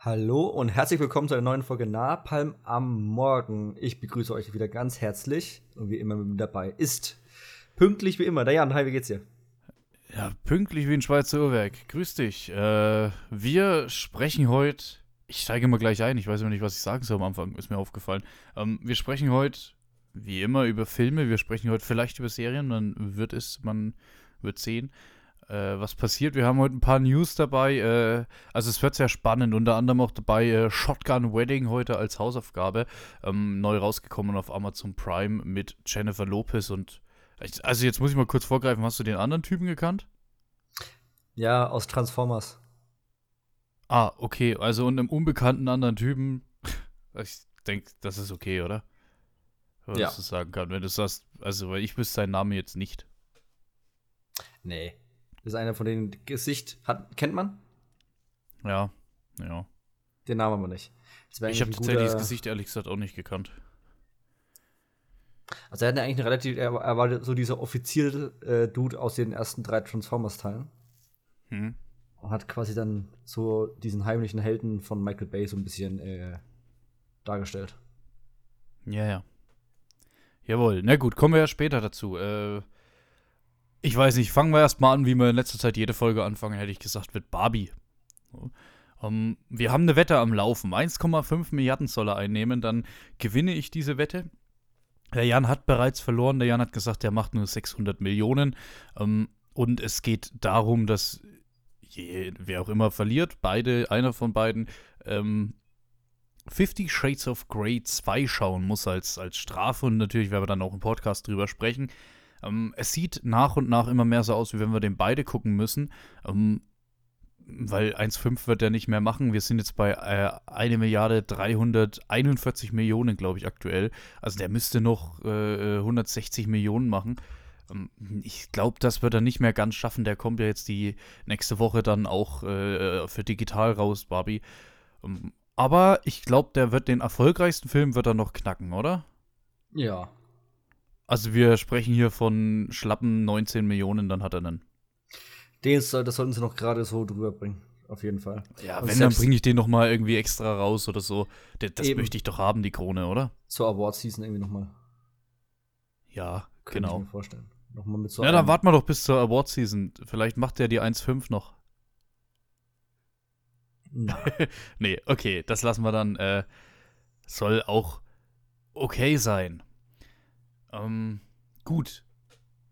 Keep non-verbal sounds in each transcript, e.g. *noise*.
Hallo und herzlich willkommen zu einer neuen Folge Napalm am Morgen. Ich begrüße euch wieder ganz herzlich und wie immer mit dabei ist pünktlich wie immer. Der Jan, hi, wie geht's dir? Ja, pünktlich wie ein Schweizer Uhrwerk. Grüß dich. Äh, wir sprechen heute. Ich steige mal gleich ein. Ich weiß immer nicht, was ich sagen soll am Anfang. Ist mir aufgefallen. Ähm, wir sprechen heute, wie immer, über Filme. Wir sprechen heute vielleicht über Serien. Man wird es, man wird sehen äh, was passiert. Wir haben heute ein paar News dabei. Äh, also es wird sehr spannend. Unter anderem auch dabei äh, Shotgun Wedding heute als Hausaufgabe. Ähm, neu rausgekommen auf Amazon Prime mit Jennifer Lopez und also jetzt muss ich mal kurz vorgreifen. Hast du den anderen Typen gekannt? Ja, aus Transformers. Ah, okay. Also und einem unbekannten anderen Typen. *laughs* Ich denke, das ist okay, oder? Wenn ja. du sagen kann. Wenn du sagst, also weil ich wüsste seinen Namen jetzt nicht. Nee. Das ist einer von denen Gesicht hat, kennt man? Ja, ja. Den Namen aber nicht. Ich habe tatsächlich das Gesicht ehrlich gesagt auch nicht gekannt. Also er hat ja eigentlich eine relativ, er, er war so dieser Offizier-Dude äh, aus den ersten drei Transformers-Teilen. Hm. Und hat quasi dann so diesen heimlichen Helden von Michael Bay so ein bisschen äh, dargestellt. Ja, ja. Jawohl. Na gut, kommen wir ja später dazu. Äh, ich weiß nicht, fangen wir erstmal an, wie wir in letzter Zeit jede Folge anfangen, hätte ich gesagt, mit Barbie. Um, ähm, wir haben eine Wette am Laufen. 1,5 Milliarden soll er einnehmen, dann gewinne ich diese Wette. Der Jan hat bereits verloren. Der Jan hat gesagt, er macht nur 600 Millionen. Um, ähm, und es geht darum, dass je, wer auch immer verliert, beide, einer von beiden, ähm, 50 Shades of Grey 2 schauen muss als, als Strafe. Und natürlich werden wir dann auch im Podcast drüber sprechen. Ähm, es sieht nach und nach immer mehr so aus, wie wenn wir den beide gucken müssen. Ähm, weil 1,5 wird er nicht mehr machen. Wir sind jetzt bei äh, 1 Milliarde 341 Millionen, glaube ich, aktuell. Also der müsste noch äh, 160 Millionen machen. Ähm, ich glaube, das wird er nicht mehr ganz schaffen. Der kommt ja jetzt die nächste Woche dann auch äh, für digital raus, Barbie. Ähm, aber ich glaube, der wird den erfolgreichsten Film wird er noch knacken, oder? Ja, also wir sprechen hier von schlappen 19 Millionen, dann hat er einen. Den soll, das sollten sie noch gerade so drüber bringen. Auf jeden Fall. Ja, Und wenn, dann bringe ich den noch mal irgendwie extra raus oder so. Das, das möchte ich doch haben, die Krone, oder? Zur Award-Season irgendwie noch mal. Ja, Könnte genau. Ich mir vorstellen. Noch mal mit so ja, dann warten wir doch bis zur Award-Season. Vielleicht macht der die 1,5 noch. *laughs* nee, okay, das lassen wir dann. Äh, soll auch okay sein. Ähm, gut.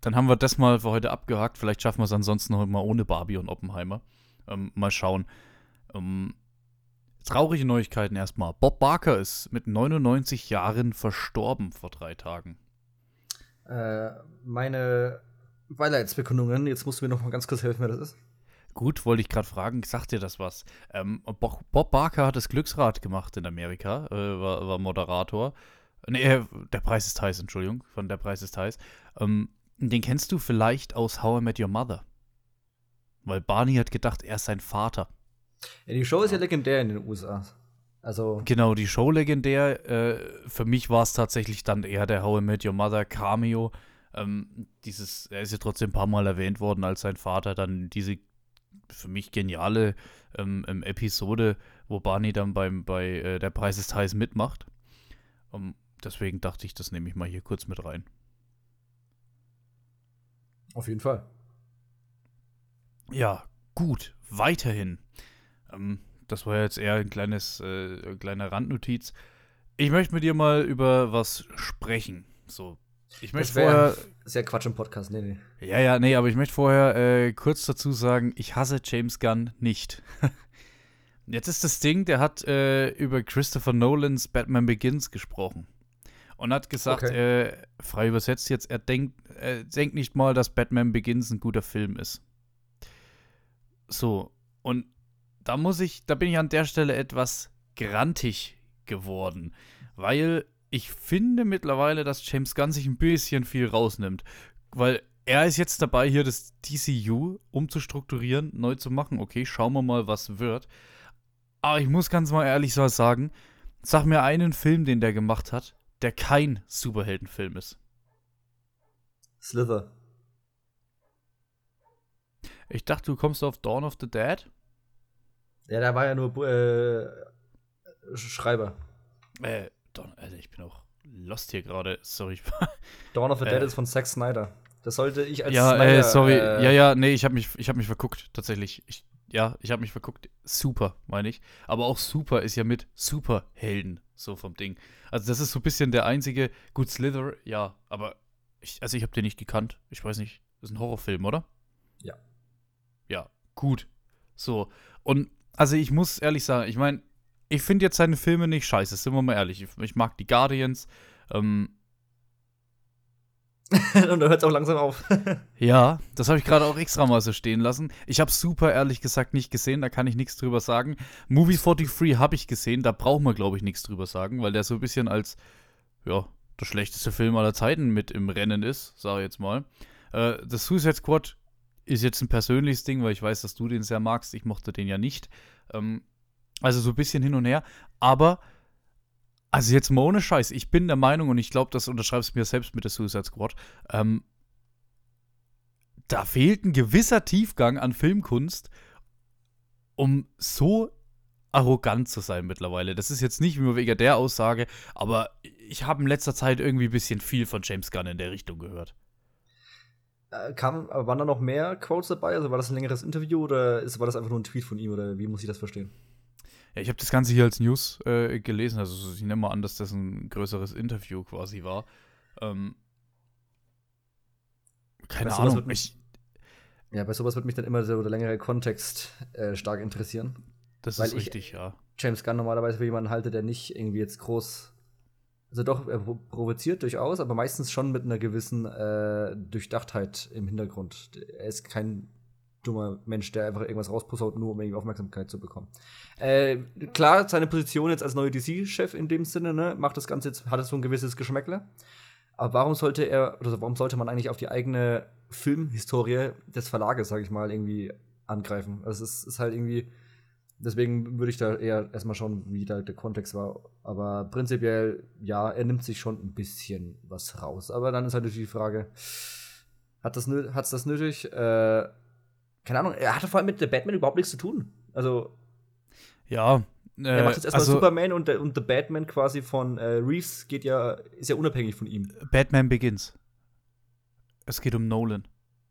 Dann haben wir das mal für heute abgehakt. Vielleicht schaffen wir es ansonsten noch mal ohne Barbie und Oppenheimer. Ähm, mal schauen. Ähm, traurige Neuigkeiten erstmal. Bob Barker ist mit 99 Jahren verstorben vor drei Tagen. Äh, meine Beileidsbekundungen, jetzt musst du mir noch mal ganz kurz helfen, wer das ist. Gut, wollte ich gerade fragen, sagt dir das was? Ähm, Bob Barker hat das Glücksrad gemacht in Amerika, äh, war, war Moderator Nee, äh, der Preis ist heiß, Entschuldigung, von der Preis ist heiß. Ähm, den kennst du vielleicht aus How I Met Your Mother. Weil Barney hat gedacht, er ist sein Vater. Ja, die Show ist ja legendär in den USA. Also genau, die Show legendär. Äh, für mich war es tatsächlich dann eher der How I Met Your Mother Cameo. Ähm, dieses, er ist ja trotzdem ein paar Mal erwähnt worden als sein Vater. Dann diese für mich geniale ähm, ähm Episode, wo Barney dann beim bei äh, der Preis ist heiß mitmacht. Um, ähm, Deswegen dachte ich, das nehme ich mal hier kurz mit rein. Auf jeden Fall. Ja, gut. Weiterhin. Ähm, das war jetzt eher ein kleines, äh, kleiner Randnotiz. Ich möchte mit dir mal über was sprechen. So. Ich möchte vorher. Sehr Quatsch im Podcast, nee, nee. Ja, ja, nee, aber ich möchte vorher äh, kurz dazu sagen, ich hasse James Gunn nicht. *laughs* Jetzt ist das Ding, der hat äh, über Christopher Nolans Batman Begins gesprochen und hat gesagt, okay. äh, frei übersetzt jetzt, er denkt, er denkt nicht mal, dass Batman Begins ein guter Film ist. So, und da muss ich, da bin ich an der Stelle etwas grantig geworden, weil ich finde mittlerweile, dass James Gunn sich ein bisschen viel rausnimmt, weil er ist jetzt dabei, hier das DCU umzustrukturieren, neu zu machen. Okay, schauen wir mal, was wird. Aber ich muss ganz mal ehrlich so sagen, sag mir einen Film, den der gemacht hat, der kein Superheldenfilm ist. Slither. Ich dachte, du kommst auf Dawn of the Dead. Ja, der war ja nur äh, Schreiber. Äh, Don, Alter, ich bin auch lost hier gerade. Sorry. *laughs* Dawn of the Dead äh, ist von Zack Snyder. Das sollte ich als Ja, Snyder, äh, sorry. Äh, ja, ja, nee, ich habe mich, hab mich verguckt, tatsächlich. Ich, ja, ich habe mich verguckt. Super, meine ich. Aber auch Super ist ja mit Superhelden, so vom Ding. Also, das ist so ein bisschen der einzige. Gut, Slither, ja, aber ich, also ich habe den nicht gekannt. Ich weiß nicht. Das ist ein Horrorfilm, oder? Ja. Ja, gut. So. Und, also ich muss ehrlich sagen, ich meine, ich finde jetzt seine Filme nicht scheiße, sind wir mal ehrlich. Ich, ich mag die Guardians. Ähm, *laughs* und da hört es auch langsam auf. *laughs* ja, das habe ich gerade auch extra mal so stehen lassen. Ich habe super ehrlich gesagt nicht gesehen, da kann ich nichts drüber sagen. Movie 43 habe ich gesehen, da braucht man, glaube ich, nichts drüber sagen, weil der so ein bisschen als, ja, der schlechteste Film aller Zeiten mit im Rennen ist, sage ich jetzt mal. Äh, das Suicide Squad ist jetzt ein persönliches Ding, weil ich weiß, dass du den sehr magst. Ich mochte den ja nicht. Ähm, also so ein bisschen hin und her. Aber also jetzt mal ohne Scheiß, ich bin der Meinung, und ich glaube, das unterschreibst du mir selbst mit der Suicide Squad, ähm, da fehlt ein gewisser Tiefgang an Filmkunst, um so arrogant zu sein mittlerweile. Das ist jetzt nicht nur wegen der Aussage, aber ich habe in letzter Zeit irgendwie ein bisschen viel von James Gunn in der Richtung gehört. Äh, kam, waren da noch mehr Quotes dabei? Also war das ein längeres Interview oder war das einfach nur ein Tweet von ihm oder wie muss ich das verstehen? Ja, ich habe das Ganze hier als News äh, gelesen. Also ich nehme mal an, dass das ein größeres Interview quasi war. Ähm, keine bei Ahnung. Mich, ja, bei sowas würde mich dann immer so der längere Kontext äh, stark interessieren. Das ist richtig, ja. James Gunn normalerweise für jemanden halte, der nicht irgendwie jetzt groß also doch, er provoziert durchaus, aber meistens schon mit einer gewissen äh, Durchdachtheit im Hintergrund. Er ist kein dummer Mensch, der einfach irgendwas rauspossaut, nur um irgendwie Aufmerksamkeit zu bekommen. Äh, klar, seine Position jetzt als neuer DC-Chef in dem Sinne, ne, macht das Ganze jetzt, hat es so ein gewisses Geschmäckle. Aber warum sollte er, oder warum sollte man eigentlich auf die eigene Filmhistorie des Verlages, sag ich mal, irgendwie angreifen? Also es ist, ist halt irgendwie, deswegen würde ich da eher erstmal schauen, wie da der Kontext war. Aber prinzipiell, ja, er nimmt sich schon ein bisschen was raus. Aber dann ist halt natürlich die Frage, hat das, hat's das nötig? Äh, keine Ahnung, er hatte vor allem mit The Batman überhaupt nichts zu tun. Also. Ja. Äh, er macht jetzt erstmal also, Superman und, und The Batman quasi von äh, Reeves geht ja, ist ja unabhängig von ihm. Batman Begins. Es geht um Nolan.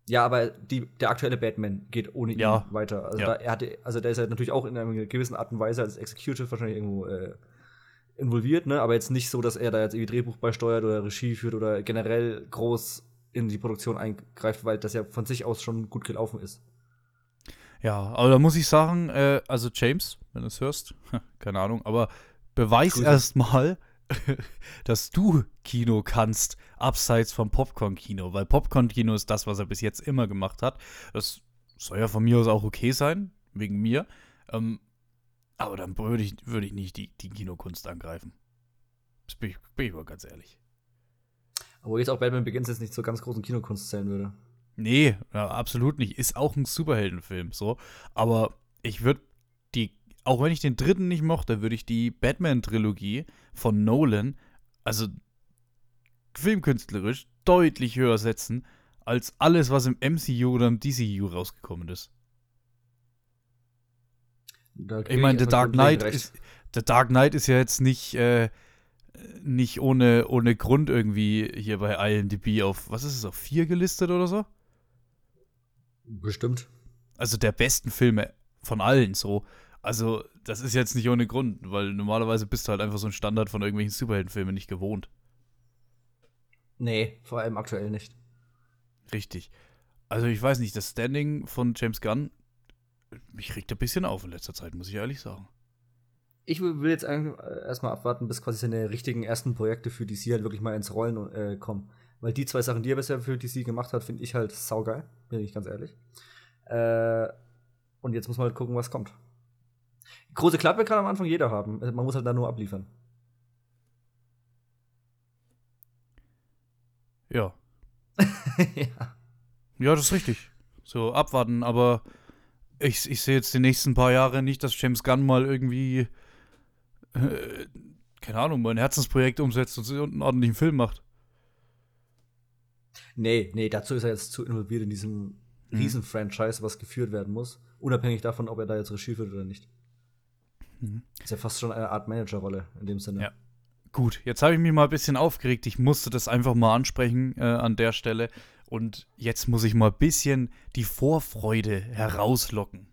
Ja, aber die, der aktuelle Batman geht ohne ihn ja. weiter. Also, ja. da, er hatte, also der ist halt natürlich auch in einer gewissen Art und Weise als Executive wahrscheinlich irgendwo äh, involviert, ne? Aber jetzt nicht so, dass er da jetzt irgendwie Drehbuch beisteuert oder Regie führt oder generell groß in die Produktion eingreift, weil das ja von sich aus schon gut gelaufen ist. Ja, aber da muss ich sagen, äh, also James, wenn du es hörst, *laughs* keine Ahnung, aber beweis erstmal, *laughs* dass du Kino kannst, abseits vom Popcorn-Kino, weil Popcorn-Kino ist das, was er bis jetzt immer gemacht hat. Das soll ja von mir aus auch okay sein, wegen mir. Ähm, aber dann würde ich, würd ich nicht die, die Kinokunst angreifen. Das bin ich, bin ich mal ganz ehrlich. Obwohl jetzt auch Batman Begins jetzt nicht zur ganz großen Kinokunst zählen würde. Nee, ja, absolut nicht. Ist auch ein Superheldenfilm, so. Aber ich würde die, auch wenn ich den dritten nicht mochte, würde ich die Batman-Trilogie von Nolan, also filmkünstlerisch, deutlich höher setzen, als alles, was im MCU oder im DCU rausgekommen ist. Ich meine, The Dark Knight ist, The Dark Knight ist ja jetzt nicht, äh, nicht ohne, ohne Grund irgendwie hier bei IMDb auf, was ist es, auf vier gelistet oder so? Bestimmt. Also der besten Filme von allen so. Also, das ist jetzt nicht ohne Grund, weil normalerweise bist du halt einfach so ein Standard von irgendwelchen Superheldenfilmen nicht gewohnt. Nee, vor allem aktuell nicht. Richtig. Also, ich weiß nicht, das Standing von James Gunn, mich regt ein bisschen auf in letzter Zeit, muss ich ehrlich sagen. Ich will jetzt erstmal abwarten, bis quasi seine richtigen ersten Projekte für DC halt wirklich mal ins Rollen äh, kommen. Weil die zwei Sachen, die er bisher für DC gemacht hat, finde ich halt saugeil, bin ich ganz ehrlich. Äh, und jetzt muss man halt gucken, was kommt. Große Klappe kann am Anfang jeder haben. Man muss halt da nur abliefern. Ja. *laughs* ja. Ja, das ist richtig. So, abwarten, aber ich, ich sehe jetzt die nächsten paar Jahre nicht, dass James Gunn mal irgendwie, äh, keine Ahnung, mal ein Herzensprojekt umsetzt und einen ordentlichen Film macht. Nee, nee, dazu ist er jetzt zu involviert in diesem mhm. Riesen-Franchise, was geführt werden muss. Unabhängig davon, ob er da jetzt Regie führt oder nicht. Mhm. Ist ja fast schon eine Art Managerrolle in dem Sinne. Ja. Gut, jetzt habe ich mich mal ein bisschen aufgeregt. Ich musste das einfach mal ansprechen äh, an der Stelle. Und jetzt muss ich mal ein bisschen die Vorfreude herauslocken.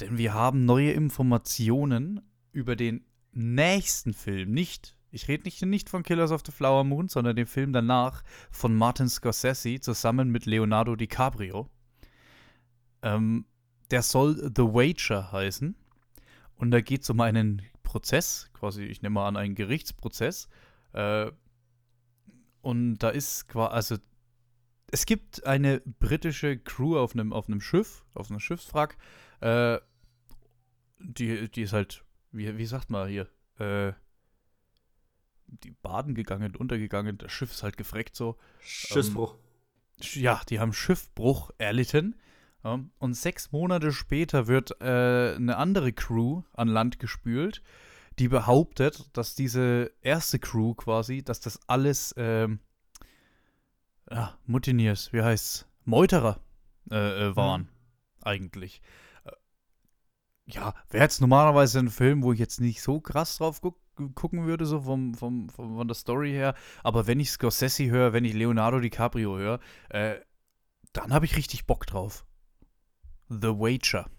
Denn wir haben neue Informationen über den nächsten Film. Nicht, ich rede nicht, nicht von Killers of the Flower Moon, sondern den Film danach von Martin Scorsese zusammen mit Leonardo DiCaprio. Ähm, der soll The Wager heißen. Und da geht es um einen Prozess, quasi, ich nehme mal an, einen Gerichtsprozess. Äh, und da ist quasi, also es gibt eine britische Crew auf einem, auf einem Schiff, auf einem Schiffswrack, äh, die, die ist halt, wie, wie sagt man hier, äh, die baden gegangen, untergegangen, das Schiff ist halt gefreckt so. Schiffsbruch. Ähm, ja, die haben Schiffbruch erlitten. Ja, und sechs Monate später wird äh, eine andere Crew an Land gespült, die behauptet, dass diese erste Crew quasi, dass das alles ähm, ja, Mutiniers, wie heißt's? Meuterer äh, äh, waren, mhm. eigentlich. Äh, ja, wäre jetzt normalerweise ein Film, wo ich jetzt nicht so krass drauf guck, gucken würde, so vom, vom, vom, von der Story her. Aber wenn ich Scorsese höre, wenn ich Leonardo DiCaprio höre, äh, dann habe ich richtig Bock drauf. The Wager.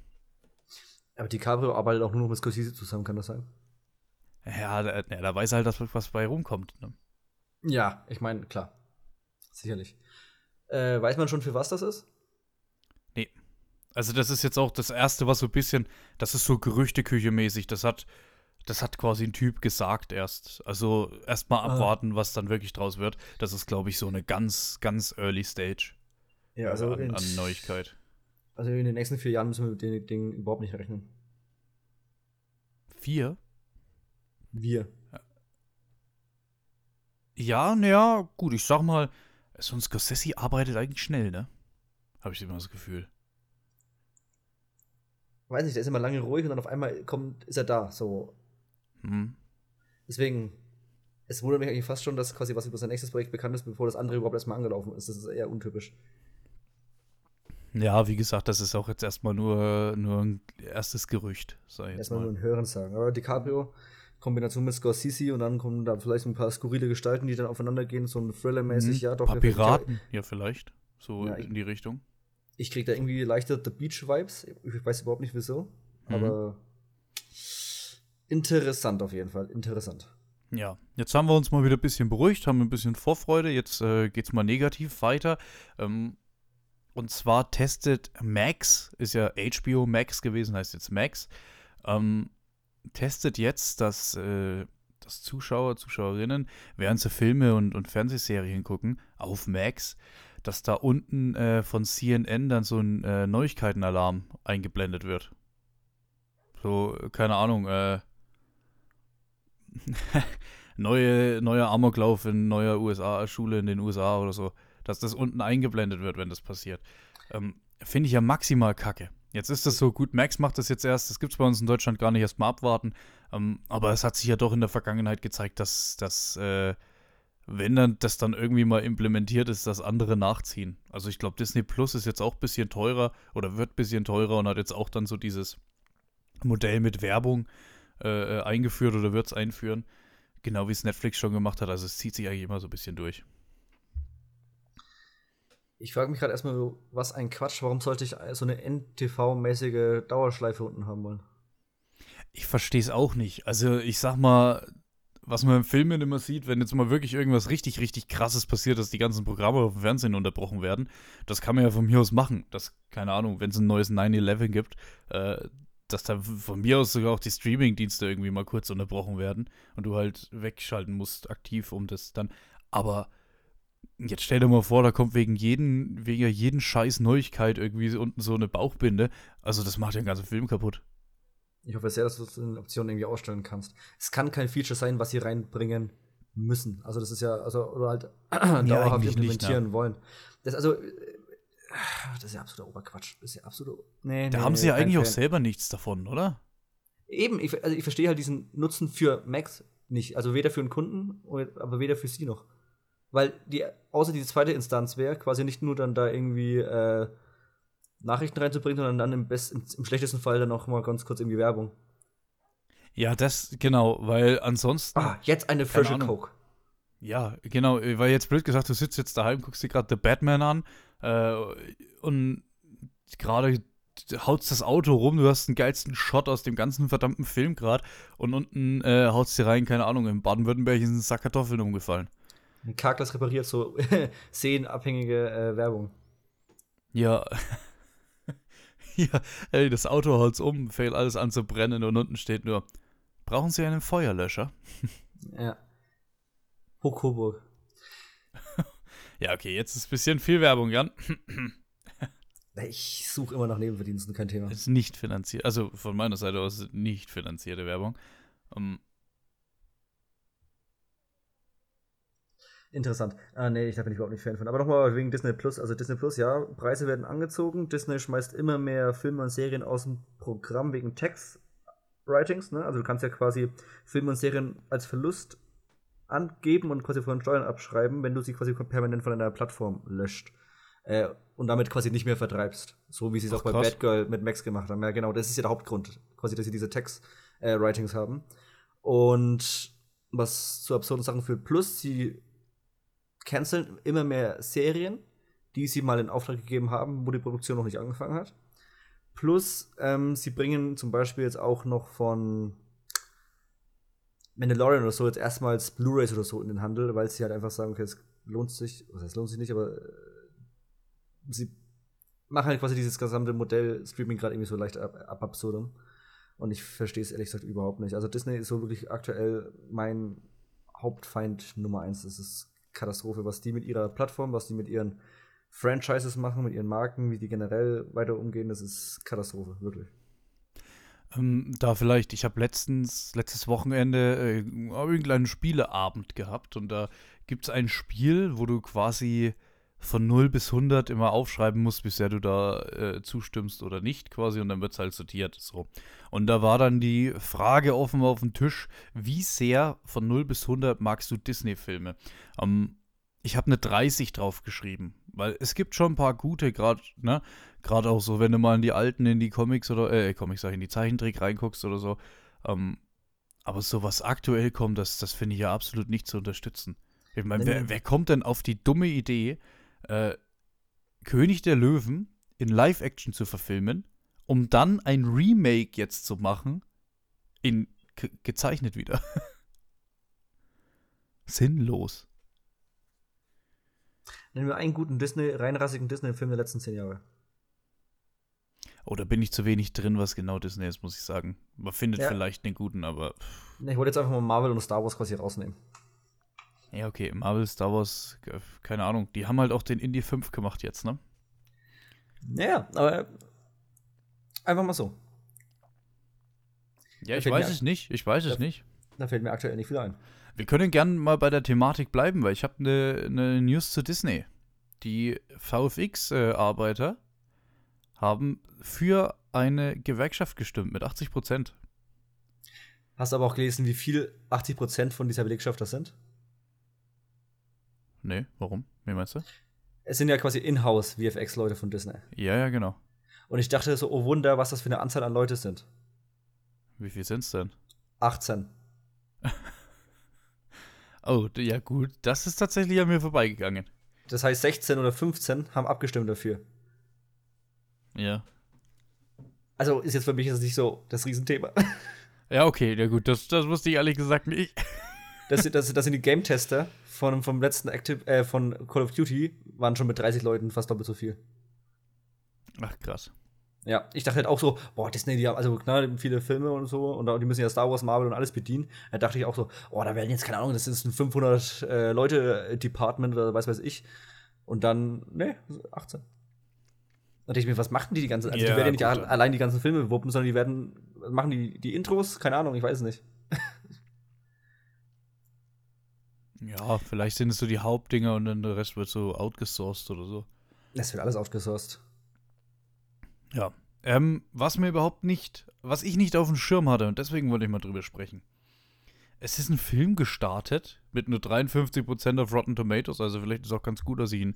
Aber DiCaprio arbeitet auch nur noch mit Scorsese zusammen, kann das sein? Ja, da, da weiß er halt, dass was bei rumkommt. Ne? Ja, ich meine, klar. Sicherlich. Äh, weiß man schon, für was das ist? Nee. Also, das ist jetzt auch das Erste, was so ein bisschen, das ist so Gerüchteküche-mäßig. Das hat, das hat quasi ein Typ gesagt erst. Also, erstmal ah. abwarten, ah. was dann wirklich draus wird. Das ist, glaube ich, so eine ganz, ganz early Stage. Ja, also an, an Neuigkeit. Also, in den nächsten vier Jahren müssen wir mit dem Ding überhaupt nicht rechnen. Vier? Wir. Ja, naja, gut, ich sag mal, so ein Scorsese arbeitet eigentlich schnell, ne? Habe ich immer das Gefühl. Weiß nicht, der ist immer lange ruhig und dann auf einmal kommt, ist er da, so. Hm. Deswegen, es wundert mich eigentlich fast schon, dass quasi was über sein nächstes Projekt bekannt ist, bevor das andere überhaupt erstmal angelaufen ist. Das ist eher untypisch. Ja, wie gesagt, das ist auch jetzt erstmal nur, nur ein erstes Gerücht. Erstmal mal. nur ein Hörensagen. Aber DiCaprio, Kombination mit Scorsese und dann kommen da vielleicht ein paar skurrile Gestalten, die dann aufeinander gehen, so ein Thriller-mäßig, mhm. ja, doch. Ein paar Piraten, ja, vielleicht. So ja, in die Richtung. Ich krieg da irgendwie leichter The Beach-Vibes. Ich weiß überhaupt nicht wieso. Mhm. Aber interessant auf jeden Fall. Interessant. Ja, jetzt haben wir uns mal wieder ein bisschen beruhigt, haben ein bisschen Vorfreude. Jetzt äh, geht's mal negativ weiter. Ähm, und zwar testet Max, ist ja HBO Max gewesen, heißt jetzt Max. Ähm, testet jetzt, dass, äh, dass Zuschauer, Zuschauerinnen, während sie Filme und, und Fernsehserien gucken, auf Max, dass da unten äh, von CNN dann so ein äh, Neuigkeitenalarm eingeblendet wird. So, keine Ahnung, äh, *laughs* neue, neuer Amoklauf in neuer USA-Schule in den USA oder so, dass das unten eingeblendet wird, wenn das passiert. Ähm, Finde ich ja maximal kacke. Jetzt ist das so, gut, Max macht das jetzt erst, das gibt es bei uns in Deutschland gar nicht, erst mal abwarten. Ähm, aber es hat sich ja doch in der Vergangenheit gezeigt, dass, dass äh, wenn dann das dann irgendwie mal implementiert ist, dass andere nachziehen. Also ich glaube, Disney Plus ist jetzt auch ein bisschen teurer oder wird ein bisschen teurer und hat jetzt auch dann so dieses Modell mit Werbung äh, äh eingeführt oder wird es einführen. Genau wie es Netflix schon gemacht hat. Also es zieht sich eigentlich immer so ein bisschen durch. Ich frage mich gerade erstmal, was ein Quatsch, warum sollte ich so eine NTV-mäßige Dauerschleife unten haben wollen? Ich verstehe es auch nicht. Also, ich sag mal, was man im Film immer sieht, wenn jetzt mal wirklich irgendwas richtig, richtig krasses passiert, dass die ganzen Programme auf dem Fernsehen unterbrochen werden, das kann man ja von mir aus machen. Das, keine Ahnung, wenn es ein neues 9-11 gibt, äh, dass da von mir aus sogar auch die Streaming-Dienste irgendwie mal kurz unterbrochen werden und du halt wegschalten musst aktiv, um das dann. Aber Jetzt stell dir mal vor, da kommt wegen jeden, wegen jeden Scheiß Neuigkeit irgendwie unten so eine Bauchbinde. Also das macht den ganzen Film kaputt. Ich hoffe sehr, dass du das in Optionen irgendwie ausstellen kannst. Es kann kein Feature sein, was sie reinbringen müssen. Also das ist ja, also, oder halt *clears throat* ja, dauerhaft implementieren nicht, wollen. Das also, äh, das ist ja absoluter Oberquatsch. Das ist ja absolut. Nee, da nee, haben sie ja eigentlich Fan. auch selber nichts davon, oder? Eben, ich, also ich verstehe halt diesen Nutzen für Max nicht. Also weder für den Kunden, aber weder für sie noch. Weil die, außer die zweite Instanz wäre, quasi nicht nur dann da irgendwie äh, Nachrichten reinzubringen, sondern dann im, best, im, im, schlechtesten Fall dann auch mal ganz kurz irgendwie Werbung. Ja, das, genau, weil ansonsten. Ah, jetzt eine frische Coke. Ja, genau, weil jetzt blöd gesagt, du sitzt jetzt daheim, guckst dir gerade The Batman an äh, und gerade hautst das Auto rum, du hast den geilsten Shot aus dem ganzen verdammten Film gerade und unten äh, hautst dir rein, keine Ahnung, in Baden-Württemberg ist ein Sack Kartoffeln umgefallen. Ein Karglas repariert so *laughs* szenenabhängige äh, Werbung. Ja. *laughs* ja, ey, das Auto haut's um, fängt alles an zu brennen und unten steht nur, brauchen Sie einen Feuerlöscher? *laughs* ja. Hochkoburg. Ja, okay, jetzt ist ein bisschen viel Werbung, Jan. *clears throat* ich suche immer nach Nebenverdiensten, kein Thema. Ist nicht finanziert, also von meiner Seite aus nicht finanzierte Werbung. Um, Interessant. Ah, nee, ich da bin ich überhaupt nicht Fan von. Aber nochmal wegen Disney Plus. Also Disney Plus, ja, Preise werden angezogen. Disney schmeißt immer mehr Filme und Serien aus dem Programm wegen Tax-Writings. Ne? Also du kannst ja quasi Filme und Serien als Verlust angeben und quasi von Steuern abschreiben, wenn du sie quasi permanent von deiner Plattform löscht. Äh, und damit quasi nicht mehr vertreibst. So wie sie es auch bei Bad Girl mit Max gemacht haben. Ja, genau, das ist ja der Hauptgrund, quasi, dass sie diese Tax-Writings äh, haben. Und was zu absurden Sachen führt. Plus, sie canceln immer mehr Serien, die sie mal in Auftrag gegeben haben, wo die Produktion noch nicht angefangen hat. Plus, ähm, sie bringen zum Beispiel jetzt auch noch von Mandalorian oder so jetzt erstmals Blu-rays oder so in den Handel, weil sie halt einfach sagen, okay, es lohnt sich, was heißt lohnt sich nicht, aber äh, sie machen halt quasi dieses gesamte Modell Streaming gerade irgendwie so leicht ab, ab absurdum. Und ich verstehe es ehrlich gesagt überhaupt nicht. Also Disney ist so wirklich aktuell mein Hauptfeind Nummer eins. Es ist Katastrophe, was die mit ihrer Plattform, was die mit ihren Franchises machen, mit ihren Marken, wie die generell weiter umgehen, das ist Katastrophe, wirklich. Ähm, da vielleicht, ich habe letztens, letztes Wochenende äh, irgendeinen Spieleabend gehabt und da gibt es ein Spiel, wo du quasi von 0 bis 100 immer aufschreiben musst, bisher du da äh, zustimmst oder nicht quasi und dann wird es halt sortiert. So. Und da war dann die Frage offen auf dem Tisch, wie sehr von 0 bis 100 magst du Disney-Filme? Ähm, ich habe eine 30 drauf geschrieben, weil es gibt schon ein paar gute, gerade ne, gerade auch so, wenn du mal in die alten, in die Comics oder, äh, Comics sag ich, in die Zeichentrick reinguckst oder so. Ähm, aber so was aktuell kommt, das, das finde ich ja absolut nicht zu unterstützen. Ich meine, wer, wer kommt denn auf die dumme Idee, äh, König der Löwen in Live-Action zu verfilmen, um dann ein Remake jetzt zu machen, in gezeichnet wieder. *laughs* Sinnlos. Nennen wir einen guten Disney, reinrassigen Disney-Film der letzten zehn Jahre. Da bin ich zu wenig drin, was genau Disney ist, muss ich sagen. Man findet ja. vielleicht einen guten, aber. Ich wollte jetzt einfach mal Marvel und Star Wars quasi rausnehmen. Ja, okay, Marvel, Star Wars, keine Ahnung. Die haben halt auch den Indie 5 gemacht jetzt, ne? Ja, aber einfach mal so. Ja, ich weiß es nicht. Ich weiß es nicht. Da fällt mir aktuell nicht viel ein. Wir können gerne mal bei der Thematik bleiben, weil ich habe eine ne News zu Disney. Die VFX-Arbeiter haben für eine Gewerkschaft gestimmt mit 80 Prozent. Hast du aber auch gelesen, wie viel 80 Prozent von dieser Belegschaft das sind? Nee, warum? Wie meinst du? Es sind ja quasi in-house VFX-Leute von Disney. Ja, ja, genau. Und ich dachte so, oh Wunder, was das für eine Anzahl an Leute sind. Wie viel sind es denn? 18. *laughs* oh, ja gut, das ist tatsächlich an mir vorbeigegangen. Das heißt, 16 oder 15 haben abgestimmt dafür. Ja. Also ist jetzt für mich jetzt nicht so das Riesenthema. *laughs* Ja, okay, ja gut, das, das wusste ich ehrlich gesagt nicht. *laughs* Das, das, das sind die Game-Tester von, vom letzten Active, äh, von Call of Duty, waren schon mit 30 Leuten fast doppelt so viel. Ach, krass. Ja, ich dachte halt auch so, boah, Disney, die haben also klar, viele Filme und so und die müssen ja Star Wars, Marvel und alles bedienen. Da dachte ich auch so, boah, da werden jetzt, keine Ahnung, das ist ein 500 äh, Leute-Department oder was weiß ich. Und dann, ne, 18. Dachte ich mir, was machen die die ganze Also, ja, die werden ja nicht allein die ganzen Filme wuppen, sondern die werden, machen die die Intros? Keine Ahnung, ich weiß es nicht. *laughs* Ja, vielleicht sind es so die Hauptdinger und dann der Rest wird so outgesourced oder so. Es wird alles outgesourced. Ja. Ähm, was mir überhaupt nicht, was ich nicht auf dem Schirm hatte und deswegen wollte ich mal drüber sprechen. Es ist ein Film gestartet mit nur 53% auf Rotten Tomatoes, also vielleicht ist es auch ganz gut, dass ich ihn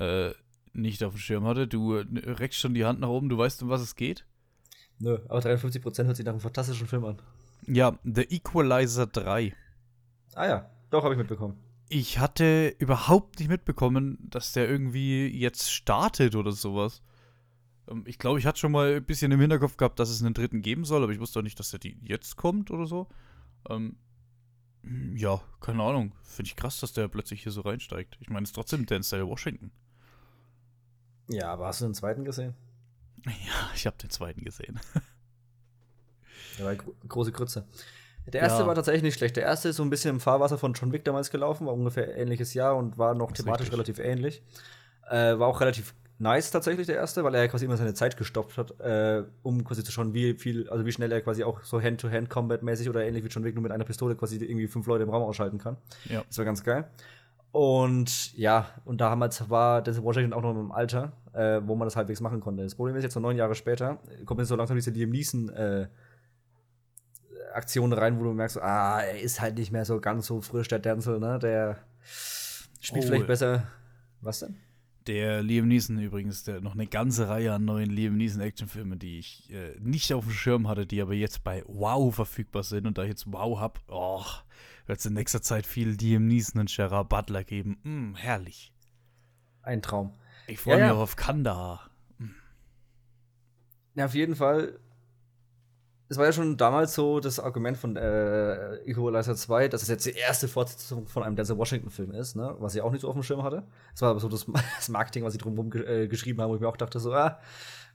äh, nicht auf dem Schirm hatte. Du äh, reckst schon die Hand nach oben, du weißt, um was es geht? Nö, aber 53% hört sich nach einem fantastischen Film an. Ja, The Equalizer 3. Ah ja, doch, habe ich mitbekommen. Ich hatte überhaupt nicht mitbekommen, dass der irgendwie jetzt startet oder sowas. Ähm, ich glaube, ich hatte schon mal ein bisschen im Hinterkopf gehabt, dass es einen dritten geben soll, aber ich wusste auch nicht, dass der jetzt kommt oder so. Ähm, ja, keine Ahnung. Finde ich krass, dass der plötzlich hier so reinsteigt. Ich meine, es ist trotzdem Denzel Washington. Ja, aber hast du den zweiten gesehen? Ja, ich habe den zweiten gesehen. *laughs* Der war große Krütze. Der erste ja. war tatsächlich nicht schlecht. Der erste ist so ein bisschen im Fahrwasser von John Wick damals gelaufen, war ungefähr ähnliches Jahr und war noch thematisch richtig. relativ ähnlich. Äh, war auch relativ nice tatsächlich der erste, weil er quasi immer seine Zeit gestoppt hat, äh, um quasi zu schauen, wie viel, also wie schnell er quasi auch so Hand-to-Hand-Combat-mäßig oder ähnlich wie John Wick nur mit einer Pistole quasi irgendwie fünf Leute im Raum ausschalten kann. Ja. Das war ganz geil. Und ja, und da haben wir war Denzel Washington auch noch im Alter, äh, wo man das halbwegs machen konnte. Das Problem ist jetzt so neun Jahre später, kommt jetzt so langsam diese Liam Neeson äh, Aktion rein, wo du merkst, ah, er ist halt nicht mehr so ganz so frisch, der Denzel, ne? Der spielt oh. vielleicht besser. Was denn? Der Liam Neeson übrigens, der noch eine ganze Reihe an neuen Liam Neeson Actionfilmen, die ich äh, nicht auf dem Schirm hatte, die aber jetzt bei Wow verfügbar sind und da ich jetzt Wow hab, oh, wird es in nächster Zeit viel Liam Neeson und Gerard Butler geben. Mm, herrlich. Ein Traum. Ich freue ja, mich ja. auf Kandahar. Mm. Ja, auf jeden Fall es war ja schon damals so das Argument von äh, Equalizer 2, dass es jetzt die erste Fortsetzung von einem Denzel Washington-Film ist, ne? was ich auch nicht so auf dem Schirm hatte. Es war aber so das, *laughs* das Marketing, was sie drumherum ge äh, geschrieben haben, wo ich mir auch dachte, so, ah,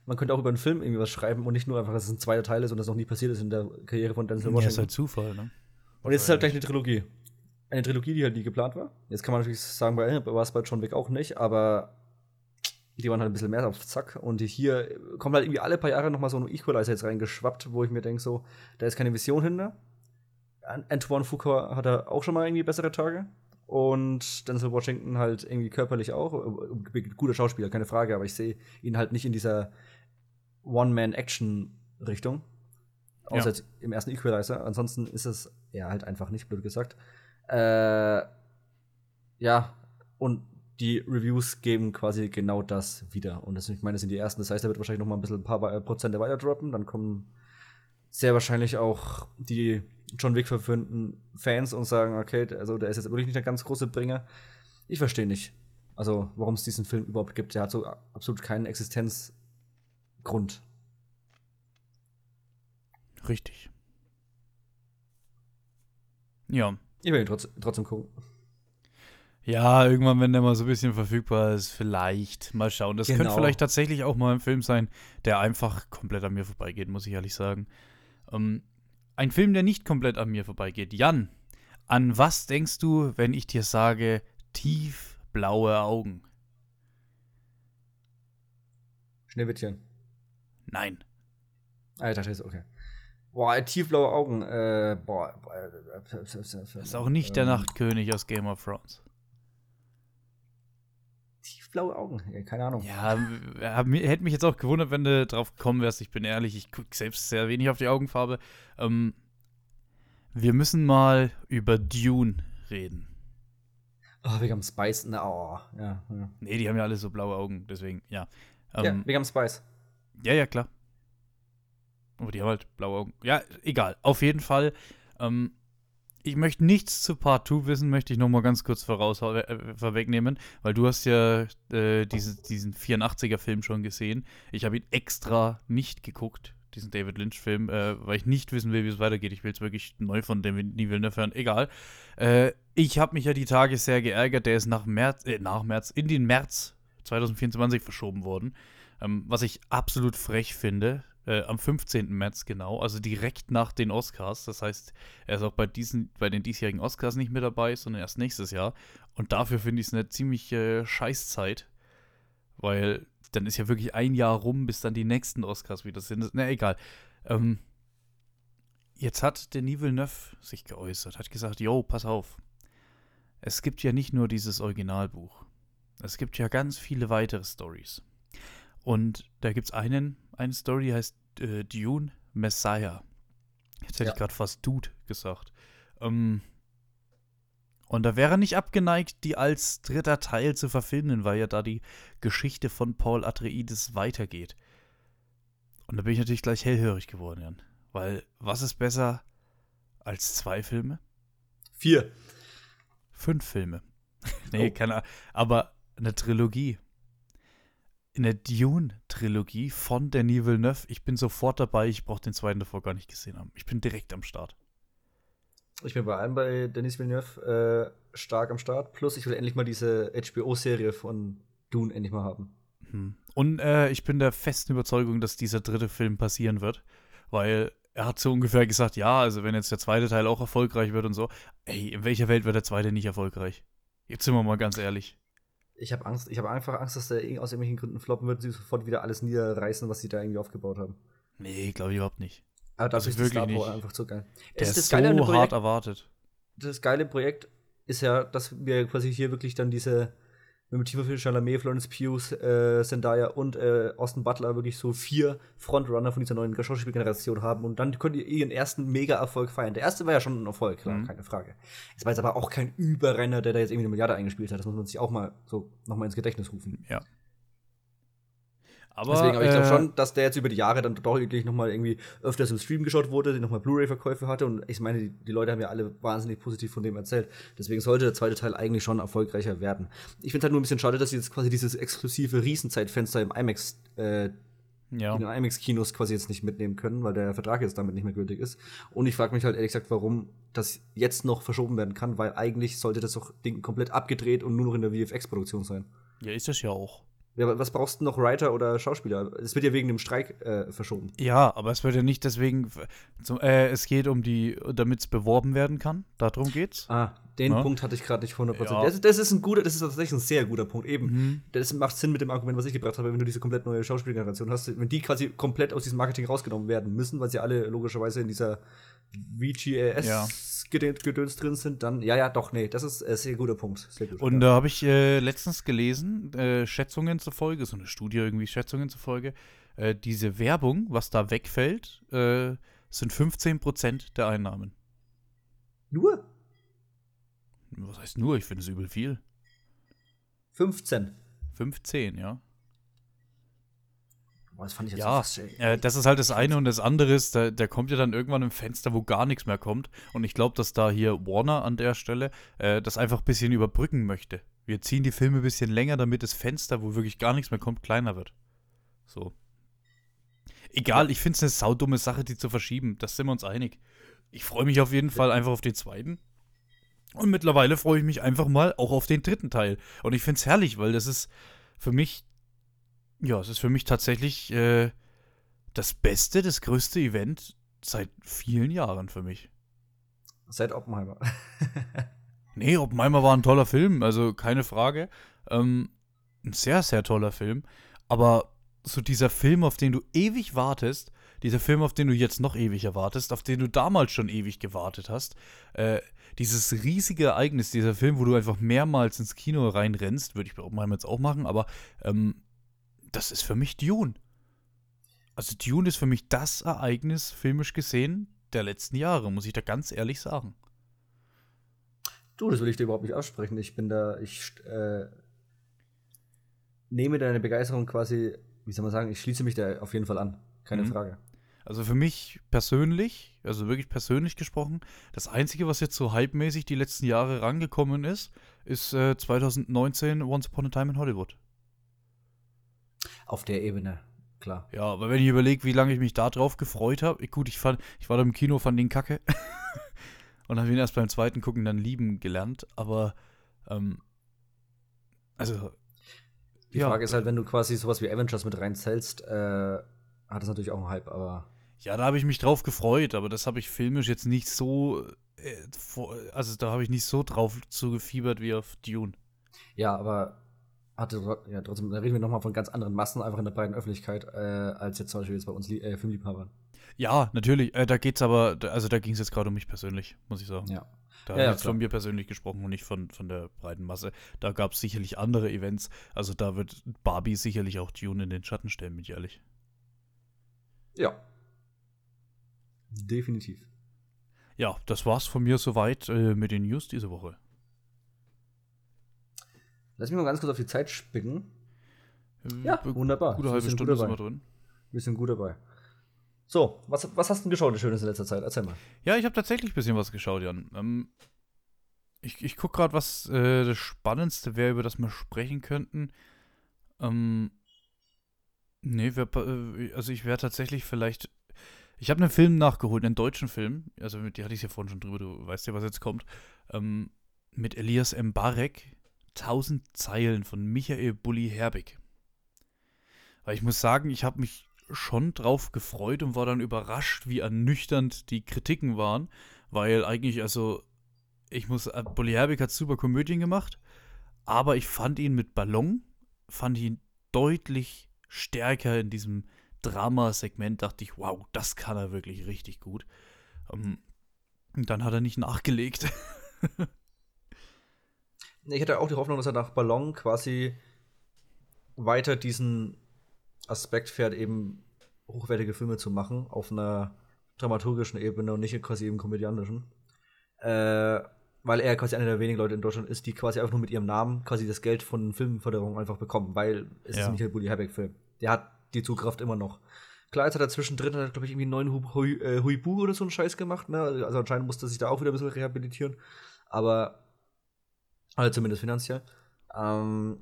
man könnte auch über einen Film irgendwie was schreiben und nicht nur einfach, dass es ein zweiter Teil ist und das noch nie passiert ist in der Karriere von Denzel Washington. Ja, ist halt Zufall, ne? Und jetzt ist halt gleich eine Trilogie. Eine Trilogie, die halt nie geplant war. Jetzt kann man natürlich sagen, bei war es bei John Wick auch nicht, aber die waren halt ein bisschen mehr auf Zack. Und hier kommt halt irgendwie alle paar Jahre noch mal so ein Equalizer jetzt reingeschwappt, wo ich mir denke, so, da ist keine Vision hinter. Antoine Foucault hat er auch schon mal irgendwie bessere Tage. Und Denzel Washington halt irgendwie körperlich auch. Guter Schauspieler, keine Frage, aber ich sehe ihn halt nicht in dieser One-Man-Action-Richtung. Außer ja. im ersten Equalizer. Ansonsten ist es ja halt einfach nicht, blöd gesagt. Äh, ja, und die Reviews geben quasi genau das wieder. Und das, ich meine, das sind die ersten. Das heißt, er wird wahrscheinlich noch mal ein bisschen ein paar äh, Prozente weiter droppen. Dann kommen sehr wahrscheinlich auch die John Wick verföhnten Fans und sagen, okay, also der ist jetzt wirklich nicht der ganz große Bringer. Ich verstehe nicht. Also, warum es diesen Film überhaupt gibt. Der hat so absolut keinen Existenzgrund. Richtig. Ja. Ich will ihn trotz, trotzdem gucken. Ja, irgendwann, wenn der mal so ein bisschen verfügbar ist, vielleicht. Mal schauen. Das genau. könnte vielleicht tatsächlich auch mal ein Film sein, der einfach komplett an mir vorbeigeht, muss ich ehrlich sagen. Ähm, ein Film, der nicht komplett an mir vorbeigeht. Jan, an was denkst du, wenn ich dir sage, tiefblaue Augen? Schneewittchen. Nein. Ah, ich dachte, okay. Boah, tiefblaue Augen. Äh, boah. Das ist auch nicht der ähm. Nachtkönig aus Game of Thrones tiefblaue Augen. Keine Ahnung. Ja, hätte mich jetzt auch gewundert, wenn du drauf gekommen wärst. Ich bin ehrlich, ich gucke selbst sehr wenig auf die Augenfarbe. Ähm, wir müssen mal über Dune reden. Oh, wegen Spice. Na, oh, ja, ja. Nee, die haben ja alle so blaue Augen, deswegen, ja. Ähm, ja, wegen Spice. Ja, ja, klar. Aber die haben halt blaue Augen. Ja, egal. Auf jeden Fall. Ähm, ich möchte nichts zu Part 2 wissen, möchte ich noch mal ganz kurz voraus äh, vorwegnehmen, weil du hast ja äh, diese, diesen 84er-Film schon gesehen. Ich habe ihn extra nicht geguckt, diesen David Lynch-Film, äh, weil ich nicht wissen will, wie es weitergeht. Ich will es wirklich neu von David Villeneuve hören. Egal. Äh, ich habe mich ja die Tage sehr geärgert. Der ist nach März, äh, nach März, in den März 2024 verschoben worden. Ähm, was ich absolut frech finde äh, am 15. März genau, also direkt nach den Oscars. Das heißt, er ist auch bei, diesen, bei den diesjährigen Oscars nicht mit dabei, sondern erst nächstes Jahr. Und dafür finde ich es eine ziemliche äh, Scheißzeit, weil dann ist ja wirklich ein Jahr rum, bis dann die nächsten Oscars wieder sind. Na, egal. Ähm, jetzt hat Denis Villeneuve sich geäußert, hat gesagt, yo, pass auf. Es gibt ja nicht nur dieses Originalbuch. Es gibt ja ganz viele weitere Stories. Und da gibt es einen, eine Story, heißt äh, Dune Messiah. Jetzt hätte ja. ich gerade fast Dude gesagt. Ähm, und da wäre nicht abgeneigt, die als dritter Teil zu verfilmen, weil ja da die Geschichte von Paul Atreides weitergeht. Und da bin ich natürlich gleich hellhörig geworden, Jan. Weil was ist besser Als zwei Filme? Vier. Fünf Filme. *laughs* nee, oh. keine Ahnung. Aber eine Trilogie. Eine Dune-Trilogie von Denis Villeneuve. Ich bin sofort dabei. Ich brauche den zweiten davor gar nicht gesehen haben. Ich bin direkt am Start. Ich bin bei allem bei Denis Villeneuve äh, stark am Start. Plus, ich will endlich mal diese HBO-Serie von Dune endlich mal haben. Hm. Und äh, ich bin der festen Überzeugung, dass dieser dritte Film passieren wird. Weil er hat so ungefähr gesagt, ja, also wenn jetzt der zweite Teil auch erfolgreich wird und so, ey, in welcher Welt wird der zweite nicht erfolgreich? Jetzt sind wir mal ganz ehrlich. Ich habe Angst, ich habe einfach Angst, dass der aus irgendwelchen Gründen floppen wird sie sofort wieder alles niederreißen, was sie da irgendwie aufgebaut haben. Nee, glaube ich überhaupt nicht. Aber das ist wirklich nicht. einfach so geil. Der ist, ist so Projekt, hart erwartet. Das geile Projekt ist ja, dass wir quasi hier wirklich dann diese mit Timothée Chalamet, Florence Pugh, äh, Zendaya und äh, Austin Butler wirklich so vier Frontrunner von dieser neuen Schauspielgeneration haben und dann könnt ihr ihren ersten Mega-Erfolg feiern. Der erste war ja schon ein Erfolg, klar, mhm. keine Frage. Es war jetzt aber auch kein Überrenner, der da jetzt irgendwie eine Milliarde eingespielt hat. Das muss man sich auch mal so nochmal ins Gedächtnis rufen. Ja. Aber, Deswegen, aber ich glaube äh, schon, dass der jetzt über die Jahre dann doch wirklich nochmal irgendwie öfters im Stream geschaut wurde, nochmal Blu-ray-Verkäufe hatte. Und ich meine, die, die, Leute haben ja alle wahnsinnig positiv von dem erzählt. Deswegen sollte der zweite Teil eigentlich schon erfolgreicher werden. Ich finde halt nur ein bisschen schade, dass sie jetzt quasi dieses exklusive Riesenzeitfenster im IMAX, äh, ja. in den IMAX-Kinos quasi jetzt nicht mitnehmen können, weil der Vertrag jetzt damit nicht mehr gültig ist. Und ich frage mich halt ehrlich gesagt, warum das jetzt noch verschoben werden kann, weil eigentlich sollte das doch Ding komplett abgedreht und nur noch in der VFX-Produktion sein. Ja, ist das ja auch. Ja, was brauchst du noch Writer oder Schauspieler? Es wird ja wegen dem Streik äh, verschoben. Ja, aber es wird ja nicht deswegen. So, äh, es geht um die, damit es beworben werden kann. Darum geht's. Ah, den ja. Punkt hatte ich gerade nicht 100%. Ja. Das, das, ist ein guter, das ist tatsächlich ein sehr guter Punkt. Eben, mhm. das macht Sinn mit dem Argument, was ich gebracht habe, wenn du diese komplett neue Schauspielgeneration hast, wenn die quasi komplett aus diesem Marketing rausgenommen werden müssen, weil sie alle logischerweise in dieser VGAS ja. Gedöns drin sind, dann ja, ja, doch, nee, das ist ein sehr guter Punkt. Sehr gut, und da habe ich äh, letztens gelesen, äh, Schätzungen zufolge, so eine Studie irgendwie, Schätzungen zufolge, äh, diese Werbung, was da wegfällt, äh, sind 15% der Einnahmen. Nur? Was heißt nur? Ich finde es übel viel. 15. 15, ja. Boah, das fand ich jetzt ja, so äh, das ist halt das eine und das andere ist, da, der kommt ja dann irgendwann im Fenster, wo gar nichts mehr kommt. Und ich glaube, dass da hier Warner an der Stelle äh, das einfach ein bisschen überbrücken möchte. Wir ziehen die Filme ein bisschen länger, damit das Fenster, wo wirklich gar nichts mehr kommt, kleiner wird. So. Egal, ich finde es eine saudumme Sache, die zu verschieben. Das sind wir uns einig. Ich freue mich auf jeden Fall einfach auf den zweiten. Und mittlerweile freue ich mich einfach mal auch auf den dritten Teil. Und ich finde es herrlich, weil das ist für mich ja, es ist für mich tatsächlich äh, das beste, das größte Event seit vielen Jahren für mich. Seit Oppenheimer. *laughs* nee, Oppenheimer war ein toller Film, also keine Frage. Ähm, ein sehr, sehr toller Film. Aber so dieser Film, auf den du ewig wartest, dieser Film, auf den du jetzt noch ewig erwartest, auf den du damals schon ewig gewartet hast, äh, dieses riesige Ereignis, dieser Film, wo du einfach mehrmals ins Kino reinrennst, würde ich bei Oppenheimer jetzt auch machen, aber ähm, das ist für mich Dune. Also Dune ist für mich das Ereignis, filmisch gesehen, der letzten Jahre, muss ich da ganz ehrlich sagen. Du, das will ich dir überhaupt nicht aussprechen. Ich bin da, ich äh, nehme deine Begeisterung quasi, wie soll man sagen, ich schließe mich da auf jeden Fall an. Keine mhm. Frage. Also für mich persönlich, also wirklich persönlich gesprochen, das Einzige, was jetzt so hypemäßig die letzten Jahre rangekommen ist, ist äh, 2019 Once Upon a Time in Hollywood auf der Ebene, klar. Ja, aber wenn ich überlege, wie lange ich mich da drauf gefreut habe, gut, ich fand, ich war da im Kino, fand den Kacke. *laughs* und habe ihn erst beim zweiten Gucken dann lieben gelernt, aber ähm, also die ja. Frage ist halt, wenn du quasi sowas wie Avengers mit reinzählst, äh, hat das natürlich auch einen Hype, aber. Ja, da habe ich mich drauf gefreut, aber das habe ich filmisch jetzt nicht so. Äh, also da habe ich nicht so drauf zugefiebert wie auf Dune. Ja, aber hatte ja trotzdem, da reden wir nochmal von ganz anderen Massen einfach in der breiten Öffentlichkeit, äh, als jetzt zum Beispiel jetzt bei uns äh, Filmliebhabern. Ja, natürlich. Äh, da geht's aber, also da ging es jetzt gerade um mich persönlich, muss ich sagen. Ja. Da ja, ich jetzt von mir persönlich gesprochen und nicht von, von der breiten Masse. Da gab es sicherlich andere Events. Also da wird Barbie sicherlich auch Dune in den Schatten stellen, bin ich ehrlich. Ja. Definitiv. Ja, das war's von mir soweit äh, mit den News diese Woche. Lass mich mal ganz kurz auf die Zeit spicken. Ja, wunderbar. Gute halbe Stunde sind wir drin. Wir sind gut dabei. So, was, was hast du denn geschaut, das Schönes in letzter Zeit? Erzähl mal. Ja, ich habe tatsächlich ein bisschen was geschaut, Jan. Ähm, ich ich gucke gerade, was äh, das Spannendste wäre, über das wir sprechen könnten. Ähm, nee, wär, äh, also ich wäre tatsächlich vielleicht. Ich habe einen Film nachgeholt, einen deutschen Film. Also mit dir hatte ich ja vorhin schon drüber, du weißt ja, was jetzt kommt. Ähm, mit Elias Mbarek. 1000 Zeilen von Michael Bulli Herbig. Weil ich muss sagen, ich habe mich schon drauf gefreut und war dann überrascht, wie ernüchternd die Kritiken waren, weil eigentlich, also, ich muss, äh, Bully Herbig hat super Komödien gemacht, aber ich fand ihn mit Ballon, fand ihn deutlich stärker in diesem Drama-Segment, dachte ich, wow, das kann er wirklich richtig gut. Um, und dann hat er nicht nachgelegt. *laughs* ich hatte auch die Hoffnung, dass er nach Ballon quasi weiter diesen Aspekt fährt, eben hochwertige Filme zu machen, auf einer dramaturgischen Ebene und nicht quasi eben komödiantischen. Äh, weil er quasi einer der wenigen Leute in Deutschland ist, die quasi einfach nur mit ihrem Namen quasi das Geld von Filmförderung einfach bekommen, weil es ja. ist ein Michael Bulli Herbeck-Film. Der hat die Zugkraft immer noch. Klar, jetzt hat er zwischendrin, glaube ich, irgendwie einen neuen Hui, äh, Huibu oder so einen Scheiß gemacht, ne? Also anscheinend musste er sich da auch wieder ein bisschen rehabilitieren. Aber, also zumindest finanziell. Ähm,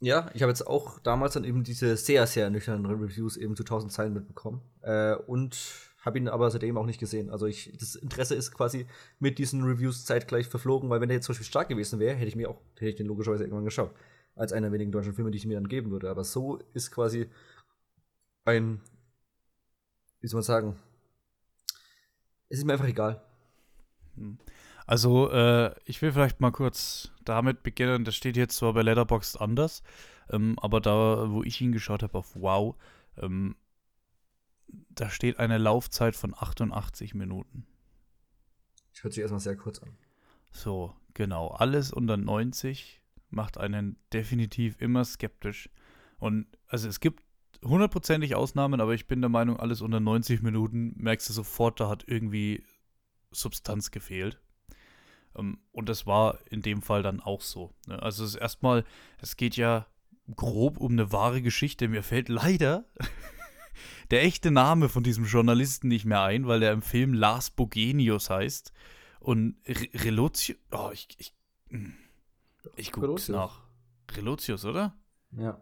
ja, ich habe jetzt auch damals dann eben diese sehr, sehr nüchternen Reviews eben zu 1000 Zeilen mitbekommen. Äh, und habe ihn aber seitdem auch nicht gesehen. Also ich, das Interesse ist quasi mit diesen Reviews zeitgleich verflogen, weil wenn der jetzt zum Beispiel stark gewesen wäre, hätte ich mir auch, hätte ich den logischerweise irgendwann geschaut. Als einer der wenigen deutschen Filme, die ich mir dann geben würde. Aber so ist quasi ein, wie soll man sagen, es ist mir einfach egal. Hm. Also, äh, ich will vielleicht mal kurz damit beginnen. Das steht jetzt zwar bei Letterboxd anders, ähm, aber da, wo ich ihn geschaut habe auf Wow, ähm, da steht eine Laufzeit von 88 Minuten. Das hört sich erstmal sehr kurz an. So, genau. Alles unter 90 macht einen definitiv immer skeptisch. Und also es gibt hundertprozentig Ausnahmen, aber ich bin der Meinung, alles unter 90 Minuten merkst du sofort, da hat irgendwie Substanz gefehlt. Ähm, und das war in dem Fall dann auch so. Ne? Also es ist erstmal, es geht ja grob um eine wahre Geschichte. Mir fällt leider *laughs* der echte Name von diesem Journalisten nicht mehr ein, weil der im Film Lars Bogenius heißt. Und Relotius, oh, ich, ich, hm, ich guck's nach. Relotius, oder? Ja.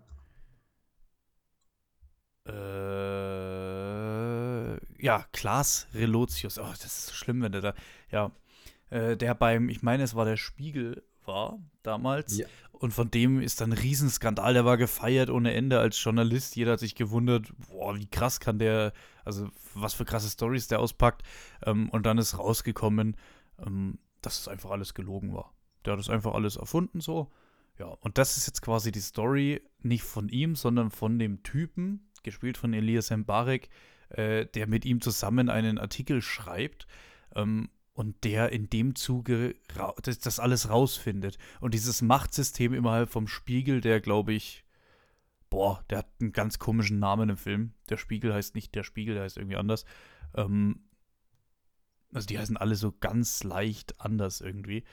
Äh, ja, Klaas Relotius. Oh, das ist so schlimm, wenn der da, ja, äh, der beim, ich meine, es war der Spiegel war damals. Ja. Und von dem ist dann ein Riesenskandal. Der war gefeiert ohne Ende als Journalist. Jeder hat sich gewundert, boah, wie krass kann der, also was für krasse Stories der auspackt. Ähm, und dann ist rausgekommen, ähm, dass es einfach alles gelogen war. Der hat das einfach alles erfunden so. Ja, und das ist jetzt quasi die Story nicht von ihm, sondern von dem Typen, gespielt von Elias Mbarek, äh, der mit ihm zusammen einen Artikel schreibt. Ähm, und der in dem Zuge das, das, alles rausfindet. Und dieses Machtsystem innerhalb vom Spiegel, der glaube ich, boah, der hat einen ganz komischen Namen im Film. Der Spiegel heißt nicht der Spiegel, der heißt irgendwie anders. Ähm, also die heißen alle so ganz leicht anders irgendwie.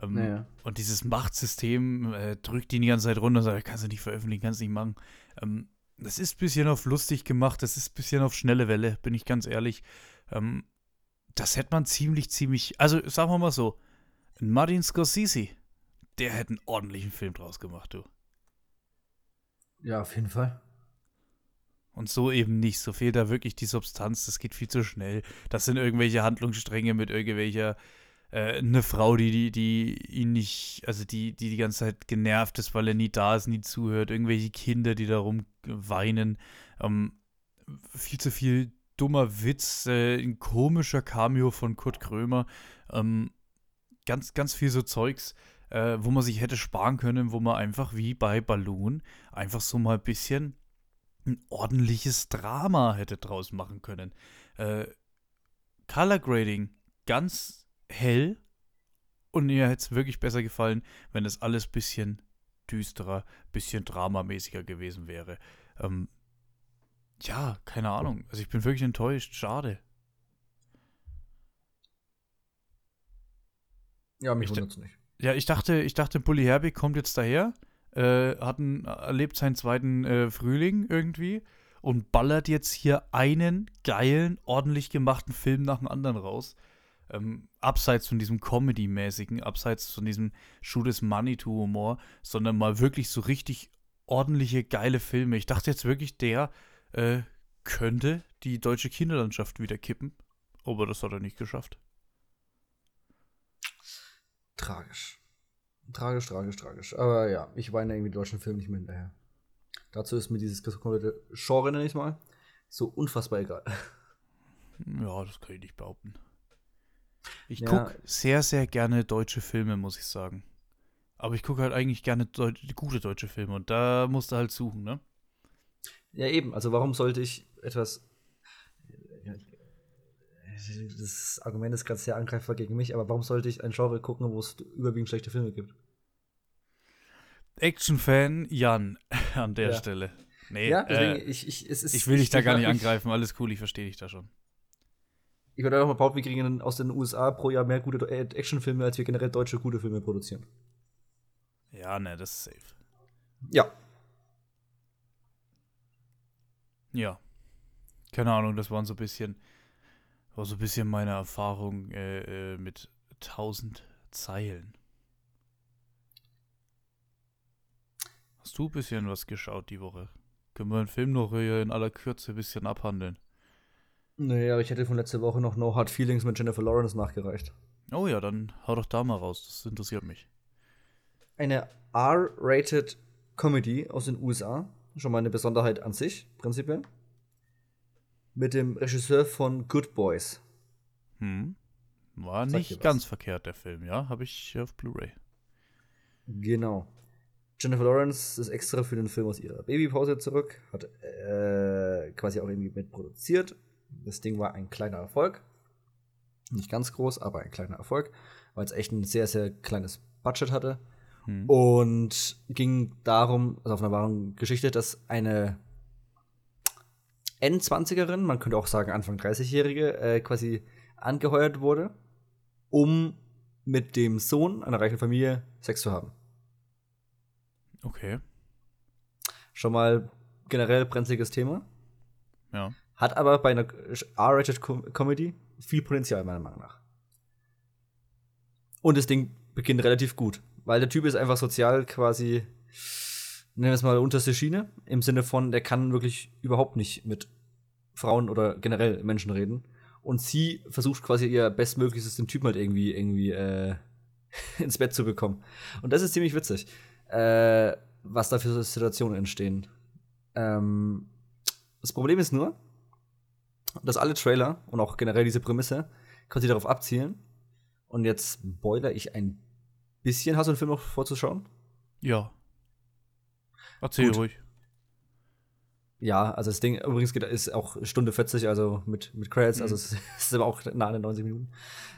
Ähm, naja. Und dieses Machtsystem äh, drückt ihn die ganze Zeit runter und sagt, kannst du nicht veröffentlichen, kannst du nicht machen. Ähm, das ist ein bisschen auf lustig gemacht, das ist ein bisschen auf schnelle Welle, bin ich ganz ehrlich. Ähm, das hätte man ziemlich, ziemlich. Also sagen wir mal so: Martin Scorsese, der hätte einen ordentlichen Film draus gemacht, du. Ja, auf jeden Fall. Und so eben nicht. So fehlt da wirklich die Substanz. Das geht viel zu schnell. Das sind irgendwelche Handlungsstränge mit irgendwelcher. Äh, eine Frau, die, die, die ihn nicht, also die, die die ganze Zeit genervt ist, weil er nie da ist, nie zuhört. Irgendwelche Kinder, die darum weinen. Ähm, viel zu viel dummer Witz, äh, ein komischer Cameo von Kurt Krömer. Ähm, ganz, ganz viel so Zeugs, äh, wo man sich hätte sparen können, wo man einfach wie bei Balloon einfach so mal ein bisschen ein ordentliches Drama hätte draus machen können. Äh, Color Grading ganz hell und mir hätte es wirklich besser gefallen, wenn es alles ein bisschen düsterer, bisschen dramamäßiger gewesen wäre. Ähm, ja, keine Ahnung. Also ich bin wirklich enttäuscht. Schade. Ja, mich wundert es nicht. Ja, ich dachte, ich dachte, Bully Herbig kommt jetzt daher, äh, hat einen, erlebt seinen zweiten äh, Frühling irgendwie und ballert jetzt hier einen geilen, ordentlich gemachten Film nach dem anderen raus. Ähm, abseits von diesem Comedy-mäßigen, abseits von diesem Shoot is Money to Humor, sondern mal wirklich so richtig ordentliche, geile Filme. Ich dachte jetzt wirklich, der äh, könnte die deutsche Kinderlandschaft wieder kippen. Aber das hat er nicht geschafft. Tragisch. Tragisch, tragisch, tragisch. Aber ja, ich weine irgendwie deutschen Film nicht mehr hinterher. Dazu ist mir dieses komplette Genre, nenne ich mal, so unfassbar egal. Ja, das kann ich nicht behaupten. Ich ja. gucke sehr, sehr gerne deutsche Filme, muss ich sagen. Aber ich gucke halt eigentlich gerne deut gute deutsche Filme und da musst du halt suchen, ne? Ja, eben. Also warum sollte ich etwas. Das Argument ist gerade sehr angreifbar gegen mich, aber warum sollte ich ein Genre gucken, wo es überwiegend schlechte Filme gibt? Action-Fan Jan *laughs* an der ja. Stelle. Nee, ja, deswegen, äh, ich, ich, es ist, ich will dich da gar nicht angreifen, alles cool, ich verstehe dich da schon. Ich würde einfach mal behaupten, wir kriegen aus den USA pro Jahr mehr gute äh, Actionfilme, als wir generell deutsche gute Filme produzieren. Ja, ne, das ist safe. Ja. Ja. Keine Ahnung, das waren so ein bisschen, war so ein bisschen meine Erfahrung äh, äh, mit tausend Zeilen. Hast du ein bisschen was geschaut die Woche? Können wir den Film noch hier in aller Kürze ein bisschen abhandeln? Nee, aber ich hätte von letzter Woche noch No Hard Feelings mit Jennifer Lawrence nachgereicht. Oh ja, dann hau doch da mal raus. Das interessiert mich. Eine R-rated Comedy aus den USA. Schon mal eine Besonderheit an sich, prinzipiell. Mit dem Regisseur von Good Boys. Hm. War Sag nicht ganz verkehrt, der Film, ja? Habe ich auf Blu-ray. Genau. Jennifer Lawrence ist extra für den Film aus ihrer Babypause zurück, hat äh, quasi auch irgendwie mitproduziert. Das Ding war ein kleiner Erfolg. Nicht ganz groß, aber ein kleiner Erfolg, weil es echt ein sehr, sehr kleines Budget hatte. Hm. Und ging darum, also auf einer wahren Geschichte, dass eine N20erin, man könnte auch sagen Anfang 30-Jährige, äh, quasi angeheuert wurde, um mit dem Sohn einer reichen Familie Sex zu haben. Okay. Schon mal generell brenzliges Thema. Ja. Hat aber bei einer R-rated Comedy viel Potenzial, meiner Meinung nach. Und das Ding beginnt relativ gut, weil der Typ ist einfach sozial quasi, nennen wir es mal, unterste Schiene. Im Sinne von, der kann wirklich überhaupt nicht mit Frauen oder generell Menschen reden. Und sie versucht quasi ihr Bestmöglichstes, den Typen halt irgendwie, irgendwie äh, *laughs* ins Bett zu bekommen. Und das ist ziemlich witzig äh, was da für Situationen entstehen. Ähm, das Problem ist nur, dass alle Trailer und auch generell diese Prämisse quasi darauf abzielen. Und jetzt spoiler ich ein bisschen. Hast du den Film noch vorzuschauen? Ja. Erzähl Gut. ruhig. Ja, also das Ding übrigens geht, ist auch Stunde 40, also mit, mit Credits, also mhm. also *laughs* es ist aber auch nah an den 90 Minuten.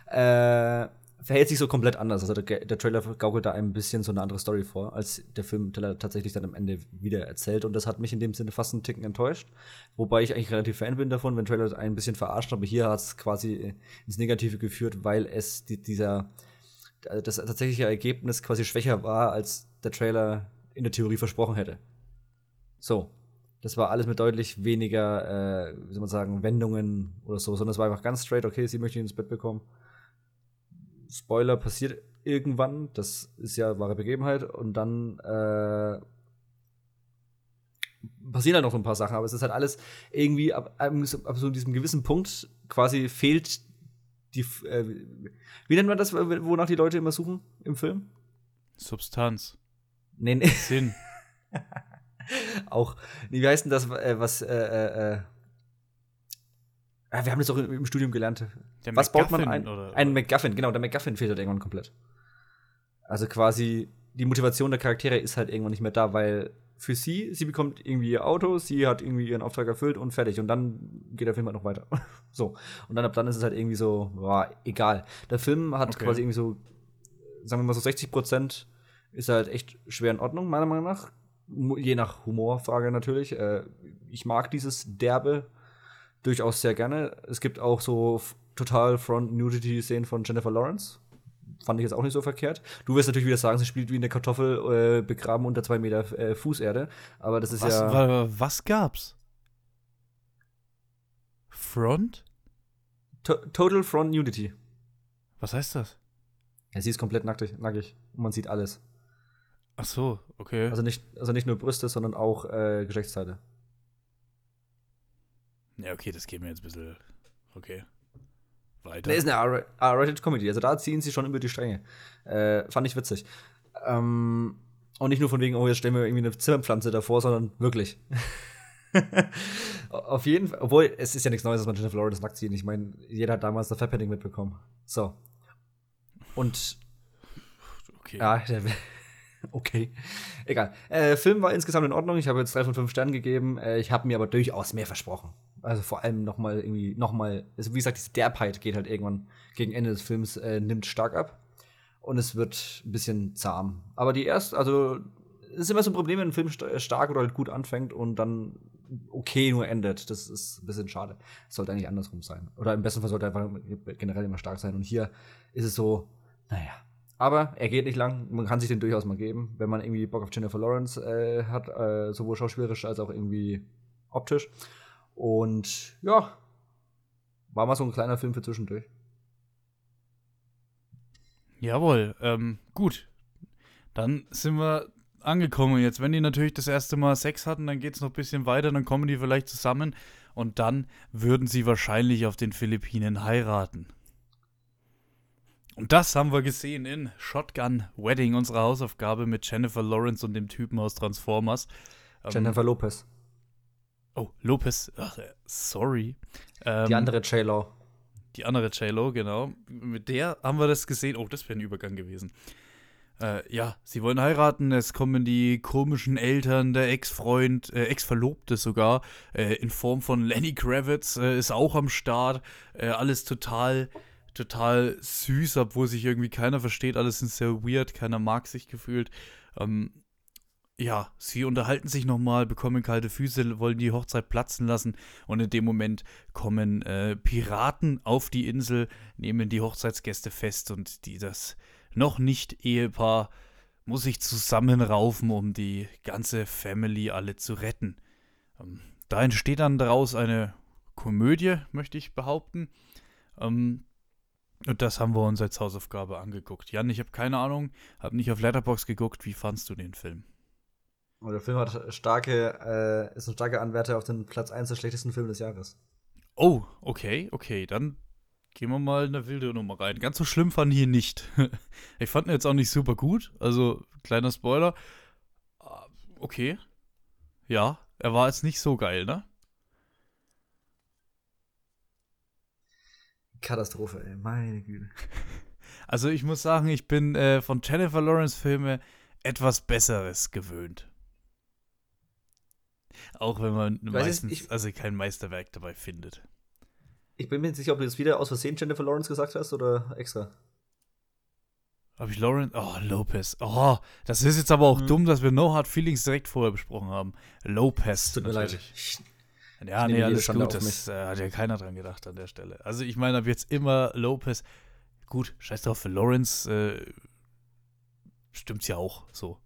Äh, verhält sich so komplett anders. Also der, der, Trailer gaukelt da ein bisschen so eine andere Story vor, als der Film tatsächlich dann am Ende wieder erzählt. Und das hat mich in dem Sinne fast einen Ticken enttäuscht. Wobei ich eigentlich relativ Fan bin davon, wenn Trailer ein bisschen verarscht, aber hier hat es quasi ins Negative geführt, weil es die, dieser das tatsächliche Ergebnis quasi schwächer war, als der Trailer in der Theorie versprochen hätte. So. Das war alles mit deutlich weniger, äh, wie soll man sagen, Wendungen oder so, sondern es war einfach ganz straight, okay, sie möchte ihn ins Bett bekommen Spoiler passiert irgendwann, das ist ja wahre Begebenheit, und dann äh, passieren halt noch so ein paar Sachen, aber es ist halt alles irgendwie ab, ab, ab so diesem gewissen Punkt quasi fehlt die, äh, wie nennt man das, wonach die Leute immer suchen im Film? Substanz. Nee, nee. Sinn. *laughs* auch, wie heißt denn das, äh, was, äh, äh, äh ja, wir haben das auch im Studium gelernt. Der Was baut man ein? Oder, ein MacGuffin, genau, der MacGuffin fehlt halt irgendwann komplett. Also quasi, die Motivation der Charaktere ist halt irgendwann nicht mehr da, weil für sie, sie bekommt irgendwie ihr Auto, sie hat irgendwie ihren Auftrag erfüllt und fertig. Und dann geht der Film halt noch weiter. *laughs* so. Und dann ab dann ist es halt irgendwie so, boah, egal. Der Film hat okay. quasi irgendwie so, sagen wir mal so 60 Prozent ist halt echt schwer in Ordnung, meiner Meinung nach. Je nach Humorfrage natürlich. Äh, ich mag dieses derbe durchaus sehr gerne. Es gibt auch so total Front-Nudity-Szenen von Jennifer Lawrence. Fand ich jetzt auch nicht so verkehrt. Du wirst natürlich wieder sagen, sie spielt wie eine Kartoffel äh, begraben unter zwei Meter äh, Fußerde. Aber das ist was, ja. Was gab's? Front? To Total Front Nudity. Was heißt das? Ja, sie ist komplett nackig, nackig und man sieht alles. Ach so, okay. Also nicht, also nicht nur Brüste, sondern auch äh, Geschlechtsteile. Ja, okay, das geht mir jetzt ein bisschen. Okay. Weiter. Das ist eine R-Rated Comedy, also da ziehen sie schon über die Stränge. Äh, fand ich witzig. Ähm, und nicht nur von wegen, oh, jetzt stellen wir irgendwie eine Zimmerpflanze davor, sondern wirklich. *laughs* Auf jeden Fall, obwohl es ist ja nichts Neues, dass man Jennifer Lawrence nackt sieht. Ich meine, jeder hat damals das Fatpadding mitbekommen. So. Und. Okay. Ja, *laughs* okay. Egal. Äh, Film war insgesamt in Ordnung. Ich habe jetzt drei von fünf Sternen gegeben. Äh, ich habe mir aber durchaus mehr versprochen. Also vor allem noch mal irgendwie, noch mal, also wie gesagt, diese Derbheit geht halt irgendwann gegen Ende des Films, äh, nimmt stark ab. Und es wird ein bisschen zahm. Aber die erste, also, es ist immer so ein Problem, wenn ein Film stark oder halt gut anfängt und dann okay nur endet. Das ist ein bisschen schade. Es sollte eigentlich andersrum sein. Oder im besten Fall sollte er einfach generell immer stark sein. Und hier ist es so, naja. Aber er geht nicht lang. Man kann sich den durchaus mal geben, wenn man irgendwie Bock auf Jennifer Lawrence äh, hat, äh, sowohl schauspielerisch als auch irgendwie optisch. Und ja, war mal so ein kleiner Film für zwischendurch. Jawohl, ähm, gut. Dann sind wir angekommen. Jetzt, wenn die natürlich das erste Mal Sex hatten, dann geht es noch ein bisschen weiter, dann kommen die vielleicht zusammen und dann würden sie wahrscheinlich auf den Philippinen heiraten. Und das haben wir gesehen in Shotgun Wedding, unserer Hausaufgabe mit Jennifer Lawrence und dem Typen aus Transformers. Ähm, Jennifer ähm, Lopez. Oh, Lopez. Ach, äh, sorry. Ähm, die andere J-Lo. Die andere J-Lo, genau. Mit der haben wir das gesehen. Oh, das wäre ein Übergang gewesen. Äh, ja, sie wollen heiraten, es kommen die komischen Eltern, der Ex-Freund, äh, Ex-Verlobte sogar, äh, in Form von Lenny Kravitz, äh, ist auch am Start. Äh, alles total, total süß, obwohl sich irgendwie keiner versteht. Alles sind sehr weird, keiner mag sich gefühlt. Ähm, ja, sie unterhalten sich nochmal, bekommen kalte Füße, wollen die Hochzeit platzen lassen und in dem Moment kommen äh, Piraten auf die Insel, nehmen die Hochzeitsgäste fest und die das noch nicht Ehepaar muss sich zusammenraufen, um die ganze Family alle zu retten. Ähm, da entsteht dann daraus eine Komödie, möchte ich behaupten. Ähm, und das haben wir uns als Hausaufgabe angeguckt. Jan, ich habe keine Ahnung, habe nicht auf Letterbox geguckt. Wie fandst du den Film? Der Film hat starke, äh, ist ein starker Anwärter auf den Platz 1 der schlechtesten Filme des Jahres. Oh, okay, okay. Dann gehen wir mal eine wilde Nummer rein. Ganz so schlimm fand ich ihn nicht. *laughs* ich fand ihn jetzt auch nicht super gut. Also, kleiner Spoiler. Ah, okay. Ja, er war jetzt nicht so geil, ne? Katastrophe, ey, meine Güte. *laughs* Also ich muss sagen, ich bin äh, von Jennifer Lawrence Filme etwas Besseres gewöhnt. Auch wenn man meistens ich, also kein Meisterwerk dabei findet. Ich bin mir nicht sicher, ob du jetzt wieder aus Versehen Jennifer Lawrence gesagt hast oder extra. Habe ich Lawrence? Oh, Lopez. Oh, das ist jetzt aber auch hm. dumm, dass wir No Hard Feelings direkt vorher besprochen haben. Lopez. Tut mir natürlich. leid. ja, nee, alles gut. Das äh, hat ja keiner dran gedacht an der Stelle. Also, ich meine, ab jetzt immer Lopez. Gut, scheiß drauf, für Lawrence äh, stimmt's ja auch so.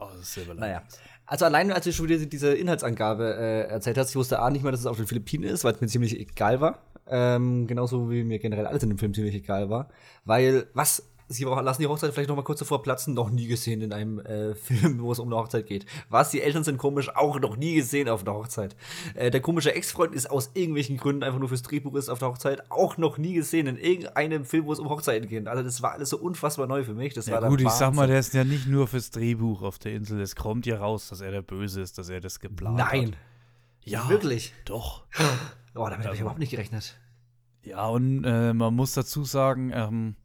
Oh, das ist sehr Naja. Also allein als du schon wieder diese Inhaltsangabe äh, erzählt hast, ich wusste A nicht mal, dass es auf den Philippinen ist, weil es mir ziemlich egal war. Ähm, genauso wie mir generell alles in dem Film ziemlich egal war. Weil, was sie lassen die Hochzeit vielleicht noch mal kurz davor platzen, noch nie gesehen in einem äh, *laughs* Film, wo es um eine Hochzeit geht. Was, die Eltern sind komisch, auch noch nie gesehen auf einer Hochzeit. Äh, der komische Ex-Freund ist aus irgendwelchen Gründen einfach nur fürs Drehbuch ist auf der Hochzeit, auch noch nie gesehen in irgendeinem Film, wo es um Hochzeiten geht. Also das war alles so unfassbar neu für mich. Das ja, war gut, ich sag mal, der ist ja nicht nur fürs Drehbuch auf der Insel. Es kommt ja raus, dass er der Böse ist, dass er das geplant Nein. hat. Nein. Ja. Wirklich? Doch. Oh, damit habe ich überhaupt nicht gerechnet. Ja, und äh, man muss dazu sagen, ähm,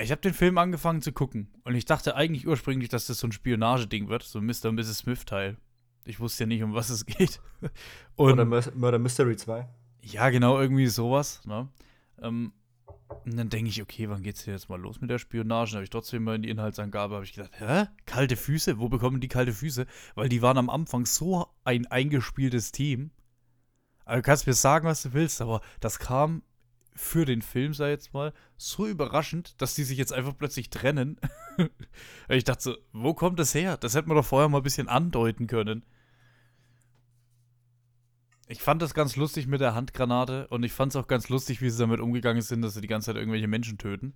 ich habe den Film angefangen zu gucken und ich dachte eigentlich ursprünglich, dass das so ein Spionageding wird, so ein Mr. und Mrs. Smith-Teil. Ich wusste ja nicht, um was es geht. *laughs* Und Oder Murder Mystery 2. Ja, genau, irgendwie sowas. Ne? Ähm, und dann denke ich, okay, wann geht's hier jetzt mal los mit der Spionage? Habe ich trotzdem mal in die Inhaltsangabe habe ich gedacht, hä? Kalte Füße? Wo bekommen die kalte Füße? Weil die waren am Anfang so ein eingespieltes Team. Also du kannst mir sagen, was du willst, aber das kam für den Film, sei jetzt mal, so überraschend, dass die sich jetzt einfach plötzlich trennen. *laughs* ich dachte so, wo kommt das her? Das hätte man doch vorher mal ein bisschen andeuten können. ich fand das ganz lustig mit der Handgranate und ich fand es auch ganz lustig, wie sie damit umgegangen sind, dass sie die ganze Zeit irgendwelche Menschen töten.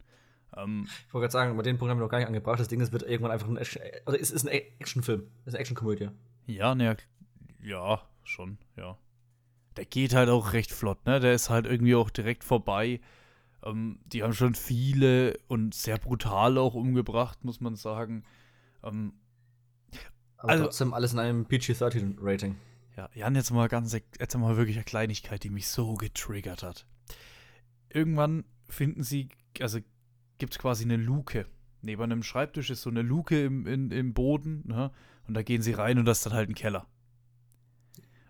Ähm, ich wollte gerade sagen, bei den Punkt haben wir noch gar nicht angebracht. Das Ding ist, wird irgendwann einfach ein, also es ist ein Actionfilm, es ist eine Actionkomödie. Ja, ne, ja, schon, ja. Der geht halt auch recht flott, ne? Der ist halt irgendwie auch direkt vorbei. Ähm, die haben schon viele und sehr brutal auch umgebracht, muss man sagen. Ähm, Aber also, trotzdem alles in einem PG-13-Rating. Ja, Jan, jetzt mal ganz, jetzt mal wirklich eine Kleinigkeit, die mich so getriggert hat. Irgendwann finden sie, also gibt es quasi eine Luke. Neben einem Schreibtisch ist so eine Luke im, in, im Boden, ne? Und da gehen sie rein und das ist dann halt ein Keller.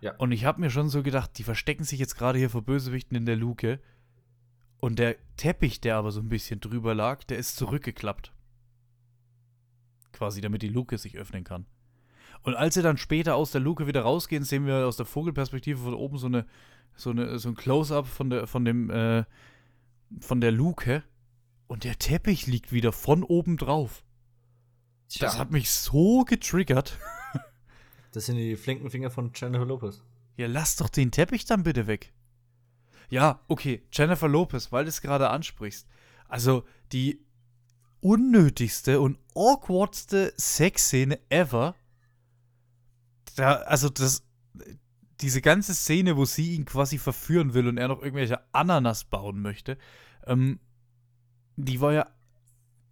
Ja. Und ich habe mir schon so gedacht, die verstecken sich jetzt gerade hier vor Bösewichten in der Luke. Und der Teppich, der aber so ein bisschen drüber lag, der ist zurückgeklappt. Quasi, damit die Luke sich öffnen kann. Und als sie dann später aus der Luke wieder rausgehen, sehen wir aus der Vogelperspektive von oben so eine, so eine, so ein Close-up von der, von dem, äh, von der Luke. Und der Teppich liegt wieder von oben drauf. Tja. Das hat mich so getriggert. *laughs* Das sind die flinken Finger von Jennifer Lopez. Ja, lass doch den Teppich dann bitte weg. Ja, okay, Jennifer Lopez, weil du es gerade ansprichst. Also die unnötigste und awkwardste Sexszene ever. Da, also das, diese ganze Szene, wo sie ihn quasi verführen will und er noch irgendwelche Ananas bauen möchte, ähm, die war ja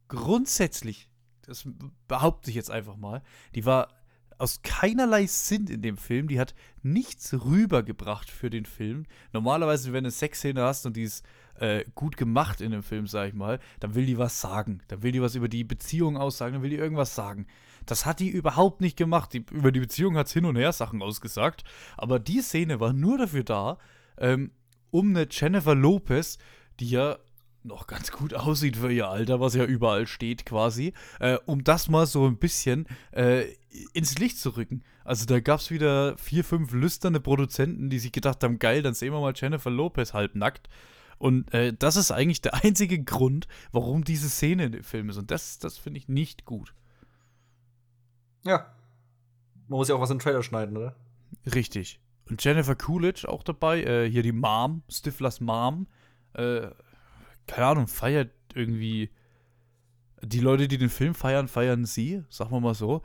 grundsätzlich, das behaupte ich jetzt einfach mal, die war aus keinerlei Sinn in dem Film. Die hat nichts rübergebracht für den Film. Normalerweise, wenn du eine Sexszene hast und die ist äh, gut gemacht in dem Film, sag ich mal, dann will die was sagen. Dann will die was über die Beziehung aussagen, dann will die irgendwas sagen. Das hat die überhaupt nicht gemacht. Die, über die Beziehung hat es hin und her Sachen ausgesagt. Aber die Szene war nur dafür da, ähm, um eine Jennifer Lopez, die ja noch ganz gut aussieht für ihr Alter, was ja überall steht quasi, äh, um das mal so ein bisschen äh, ins Licht zu rücken. Also da gab es wieder vier, fünf lüsterne Produzenten, die sich gedacht haben, geil, dann sehen wir mal Jennifer Lopez halbnackt. Und äh, das ist eigentlich der einzige Grund, warum diese Szene in dem Film ist. Und das, das finde ich nicht gut. Ja. Man muss ja auch was in den Trailer schneiden, oder? Richtig. Und Jennifer Coolidge auch dabei, äh, hier die Mom, Stiflers Mom, äh, keine Ahnung, feiert irgendwie. Die Leute, die den Film feiern, feiern sie, sagen wir mal so.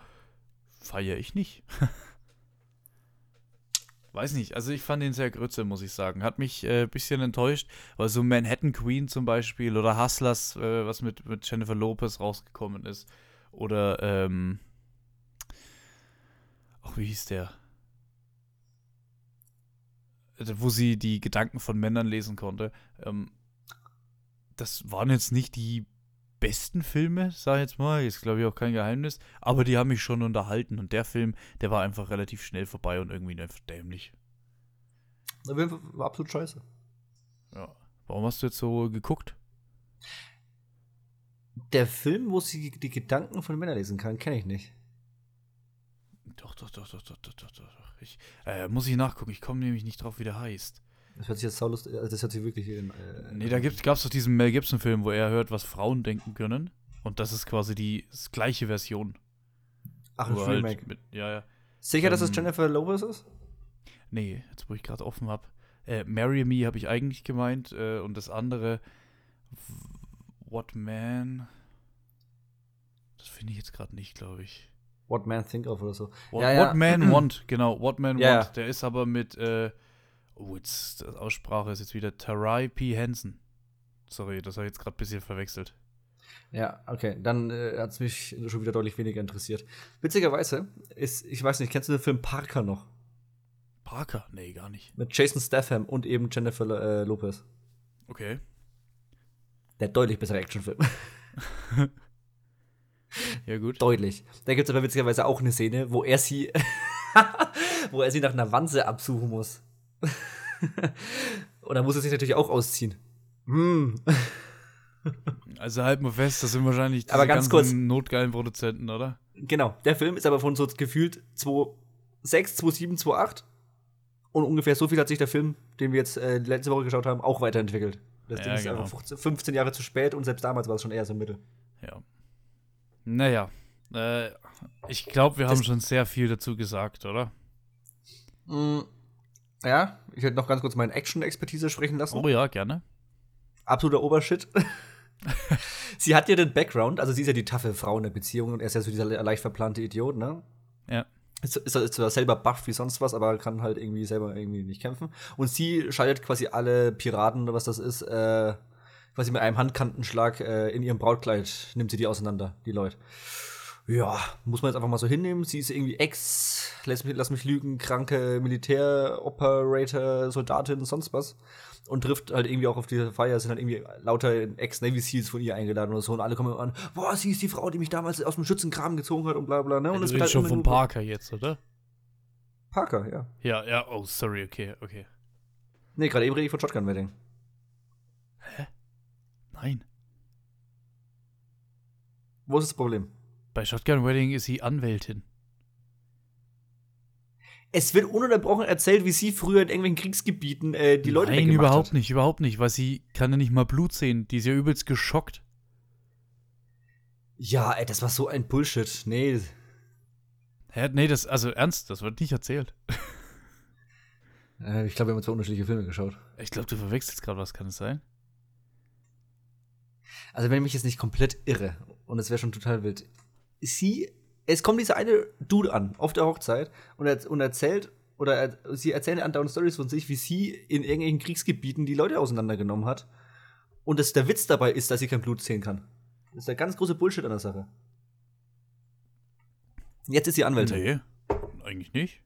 Feiere ich nicht. *laughs* Weiß nicht, also ich fand ihn sehr grütze, muss ich sagen. Hat mich ein äh, bisschen enttäuscht, weil so Manhattan Queen zum Beispiel oder Hustlers, äh, was mit, mit Jennifer Lopez rausgekommen ist. Oder, ähm. Ach, wie hieß der? Äh, wo sie die Gedanken von Männern lesen konnte. Ähm, das waren jetzt nicht die besten Filme, sag ich jetzt mal. Ist, glaube ich, auch kein Geheimnis. Aber die haben mich schon unterhalten. Und der Film, der war einfach relativ schnell vorbei und irgendwie einfach dämlich. Der war absolut scheiße. Ja. Warum hast du jetzt so geguckt? Der Film, wo sie die Gedanken von Männern lesen kann, kenne ich nicht. Doch, doch, doch, doch, doch, doch, doch, doch. Ich, äh, muss ich nachgucken. Ich komme nämlich nicht drauf, wie der heißt. Das hört sich jetzt saulustig, also das hört sich wirklich in, äh, Nee, da gab es doch diesen Mel Gibson-Film, wo er hört, was Frauen denken können. Und das ist quasi die gleiche Version. Ach, ein halt Remake. Mit, ja, ja. Sicher, ähm, dass es ähm, Jennifer Lopez ist? Nee, jetzt wo ich gerade offen habe. Äh, Marry Me habe ich eigentlich gemeint. Äh, und das andere, What Man, das finde ich jetzt gerade nicht, glaube ich. What Man Think of oder so. What, ja, ja. What Man *clears throat* Want, genau. What Man ja, Want. Der ist aber mit, äh, Oh, jetzt, die Aussprache ist jetzt wieder Tarai P. Hansen. Sorry, das habe ich jetzt gerade ein bisschen verwechselt. Ja, okay, dann äh, hat es mich schon wieder deutlich weniger interessiert. Witzigerweise ist, ich weiß nicht, kennst du den Film Parker noch? Parker? Nee, gar nicht. Mit Jason Statham und eben Jennifer äh, Lopez. Okay. Der deutlich bessere Actionfilm. *laughs* ja, gut. Deutlich. Da gibt es aber witzigerweise auch eine Szene, wo er sie, *laughs* wo er sie nach einer Wanze absuchen muss. *laughs* Und dann muss er sich natürlich auch ausziehen. Mm. *laughs* Also halt mal fest, das sind wahrscheinlich die aber ganz kurz, notgeilen Produzenten, oder? Genau, der Film ist aber von so gefühlt 2006, 2007, 2008 und ungefähr so viel hat sich der Film, den wir jetzt äh, letzte Woche geschaut haben, auch weiterentwickelt. Das ja, Ding ist genau. einfach 15, 15 Jahre zu spät und selbst damals war es schon eher so Mittel. Ja. Naja, äh, ich glaube, wir haben das schon sehr viel dazu gesagt, oder? Mm, Ja, ich hätte noch ganz kurz meine Action-Expertise sprechen lassen. Oh ja, gerne. Absoluter Obershit. *laughs* sie hat ja den Background, also sie ist ja die taffe Frau in der Beziehung und er ist ja so dieser leicht verplante Idiot, ne? Ja. Ist, ist, ist zwar selber buff wie sonst was, aber kann halt irgendwie selber irgendwie nicht kämpfen. Und sie schaltet quasi alle Piraten oder was das ist, äh, quasi mit einem Handkantenschlag äh, in ihrem Brautkleid nimmt sie die auseinander, die Leute. Ja, muss man jetzt einfach mal so hinnehmen. Sie ist irgendwie Ex, lass mich, lass mich lügen, kranke Militäroperator, Soldatin, sonst was. Und trifft halt irgendwie auch auf diese Feier, sind halt irgendwie lauter Ex-Navy Seals von ihr eingeladen oder so. Und alle kommen an, boah, sie ist die Frau, die mich damals aus dem Schützenkram gezogen hat und bla bla. Ne? Und das wird halt schon von Parker jetzt, oder? Parker, ja. Ja, ja, oh, sorry, okay, okay. Nee, gerade eben rede ich von Shotgun Wedding. Hä? Nein. Wo ist das Problem? Bei Shotgun Wedding ist sie Anwältin. Es wird ununterbrochen erzählt, wie sie früher in irgendwelchen Kriegsgebieten äh, die Leute Nein, überhaupt hat. nicht, überhaupt nicht, weil sie kann ja nicht mal Blut sehen. Die ist ja übelst geschockt. Ja, ey, das war so ein Bullshit. Nee. Hä? Nee, das, also ernst, das wird nicht erzählt. Äh, ich glaube, wir haben zwei unterschiedliche Filme geschaut. Ich glaube, du verwechselst gerade was, kann es sein? Also, wenn ich mich jetzt nicht komplett irre, und es wäre schon total wild, sie, es kommt dieser eine Dude an auf der Hochzeit und, er, und erzählt, oder er, sie erzählen andauernd Stories von sich, wie sie in irgendwelchen Kriegsgebieten die Leute auseinandergenommen hat. Und dass der Witz dabei ist, dass sie kein Blut sehen kann. Das ist der ganz große Bullshit an der Sache. Jetzt ist sie Anwältin. Nee, eigentlich nicht.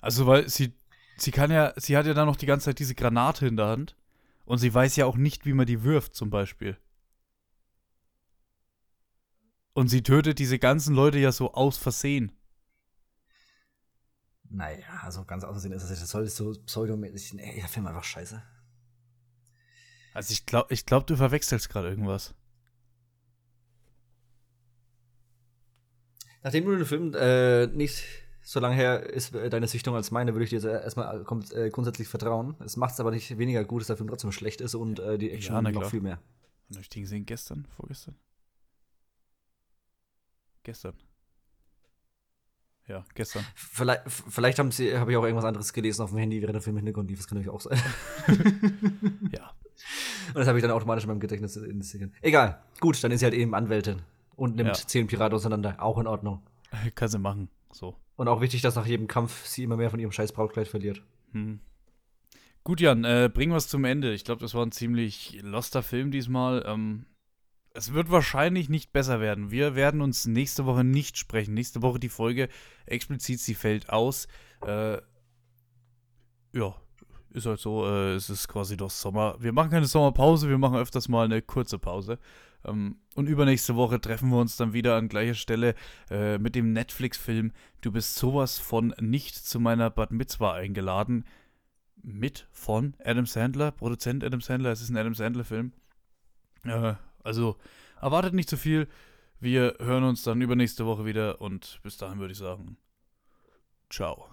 Also, weil sie, sie kann ja, sie hat ja dann noch die ganze Zeit diese Granate in der Hand. Und sie weiß ja auch nicht, wie man die wirft, zum Beispiel. Und sie tötet diese ganzen Leute ja so aus Versehen. Naja, so ganz aus Versehen ist das nicht. Das soll so pseudomäßig. Nee, der Film einfach scheiße. Also ich glaube, ich glaub, du verwechselst gerade irgendwas. Nachdem du den Film äh, nicht so lange her ist, äh, deine Sichtung als meine, würde ich dir erstmal äh, grundsätzlich vertrauen. Es macht es aber nicht weniger gut, dass der Film trotzdem schlecht ist und äh, die Action ja, noch viel mehr. Habe ich den gesehen? Gestern? Vorgestern? Gestern. Ja, gestern. Vielleicht, vielleicht haben sie, habe ich auch irgendwas anderes gelesen auf dem Handy, während der Film im Hintergrund lief. Das kann natürlich auch sein. *laughs* ja. Und das habe ich dann automatisch in meinem Gedächtnis investiert. Egal. Gut, dann ist sie halt eben Anwältin und nimmt ja. zehn Piraten auseinander. Auch in Ordnung. *laughs* Kann sie machen. So. Und auch wichtig, dass nach jedem Kampf sie immer mehr von ihrem scheiß Brautkleid verliert. Hm. Gut, Jan, äh, bringen wir es zum Ende. Ich glaube, das war ein ziemlich loster Film diesmal. Ähm, es wird wahrscheinlich nicht besser werden. Wir werden uns nächste Woche nicht sprechen. Nächste Woche die Folge explizit, sie fällt aus. Äh, ja, ist halt so. Äh, es ist quasi doch Sommer. Wir machen keine Sommerpause, wir machen öfters mal eine kurze Pause. Ähm, und übernächste Woche treffen wir uns dann wieder an gleicher Stelle äh, mit dem Netflix-Film Du bist sowas von nicht zu meiner Bad Mitzwa eingeladen. Mit von Adam Sandler, Produzent Adam Sandler. Es ist ein Adam Sandler-Film. Äh, also erwartet nicht zu viel. Wir hören uns dann übernächste Woche wieder und bis dahin würde ich sagen, ciao.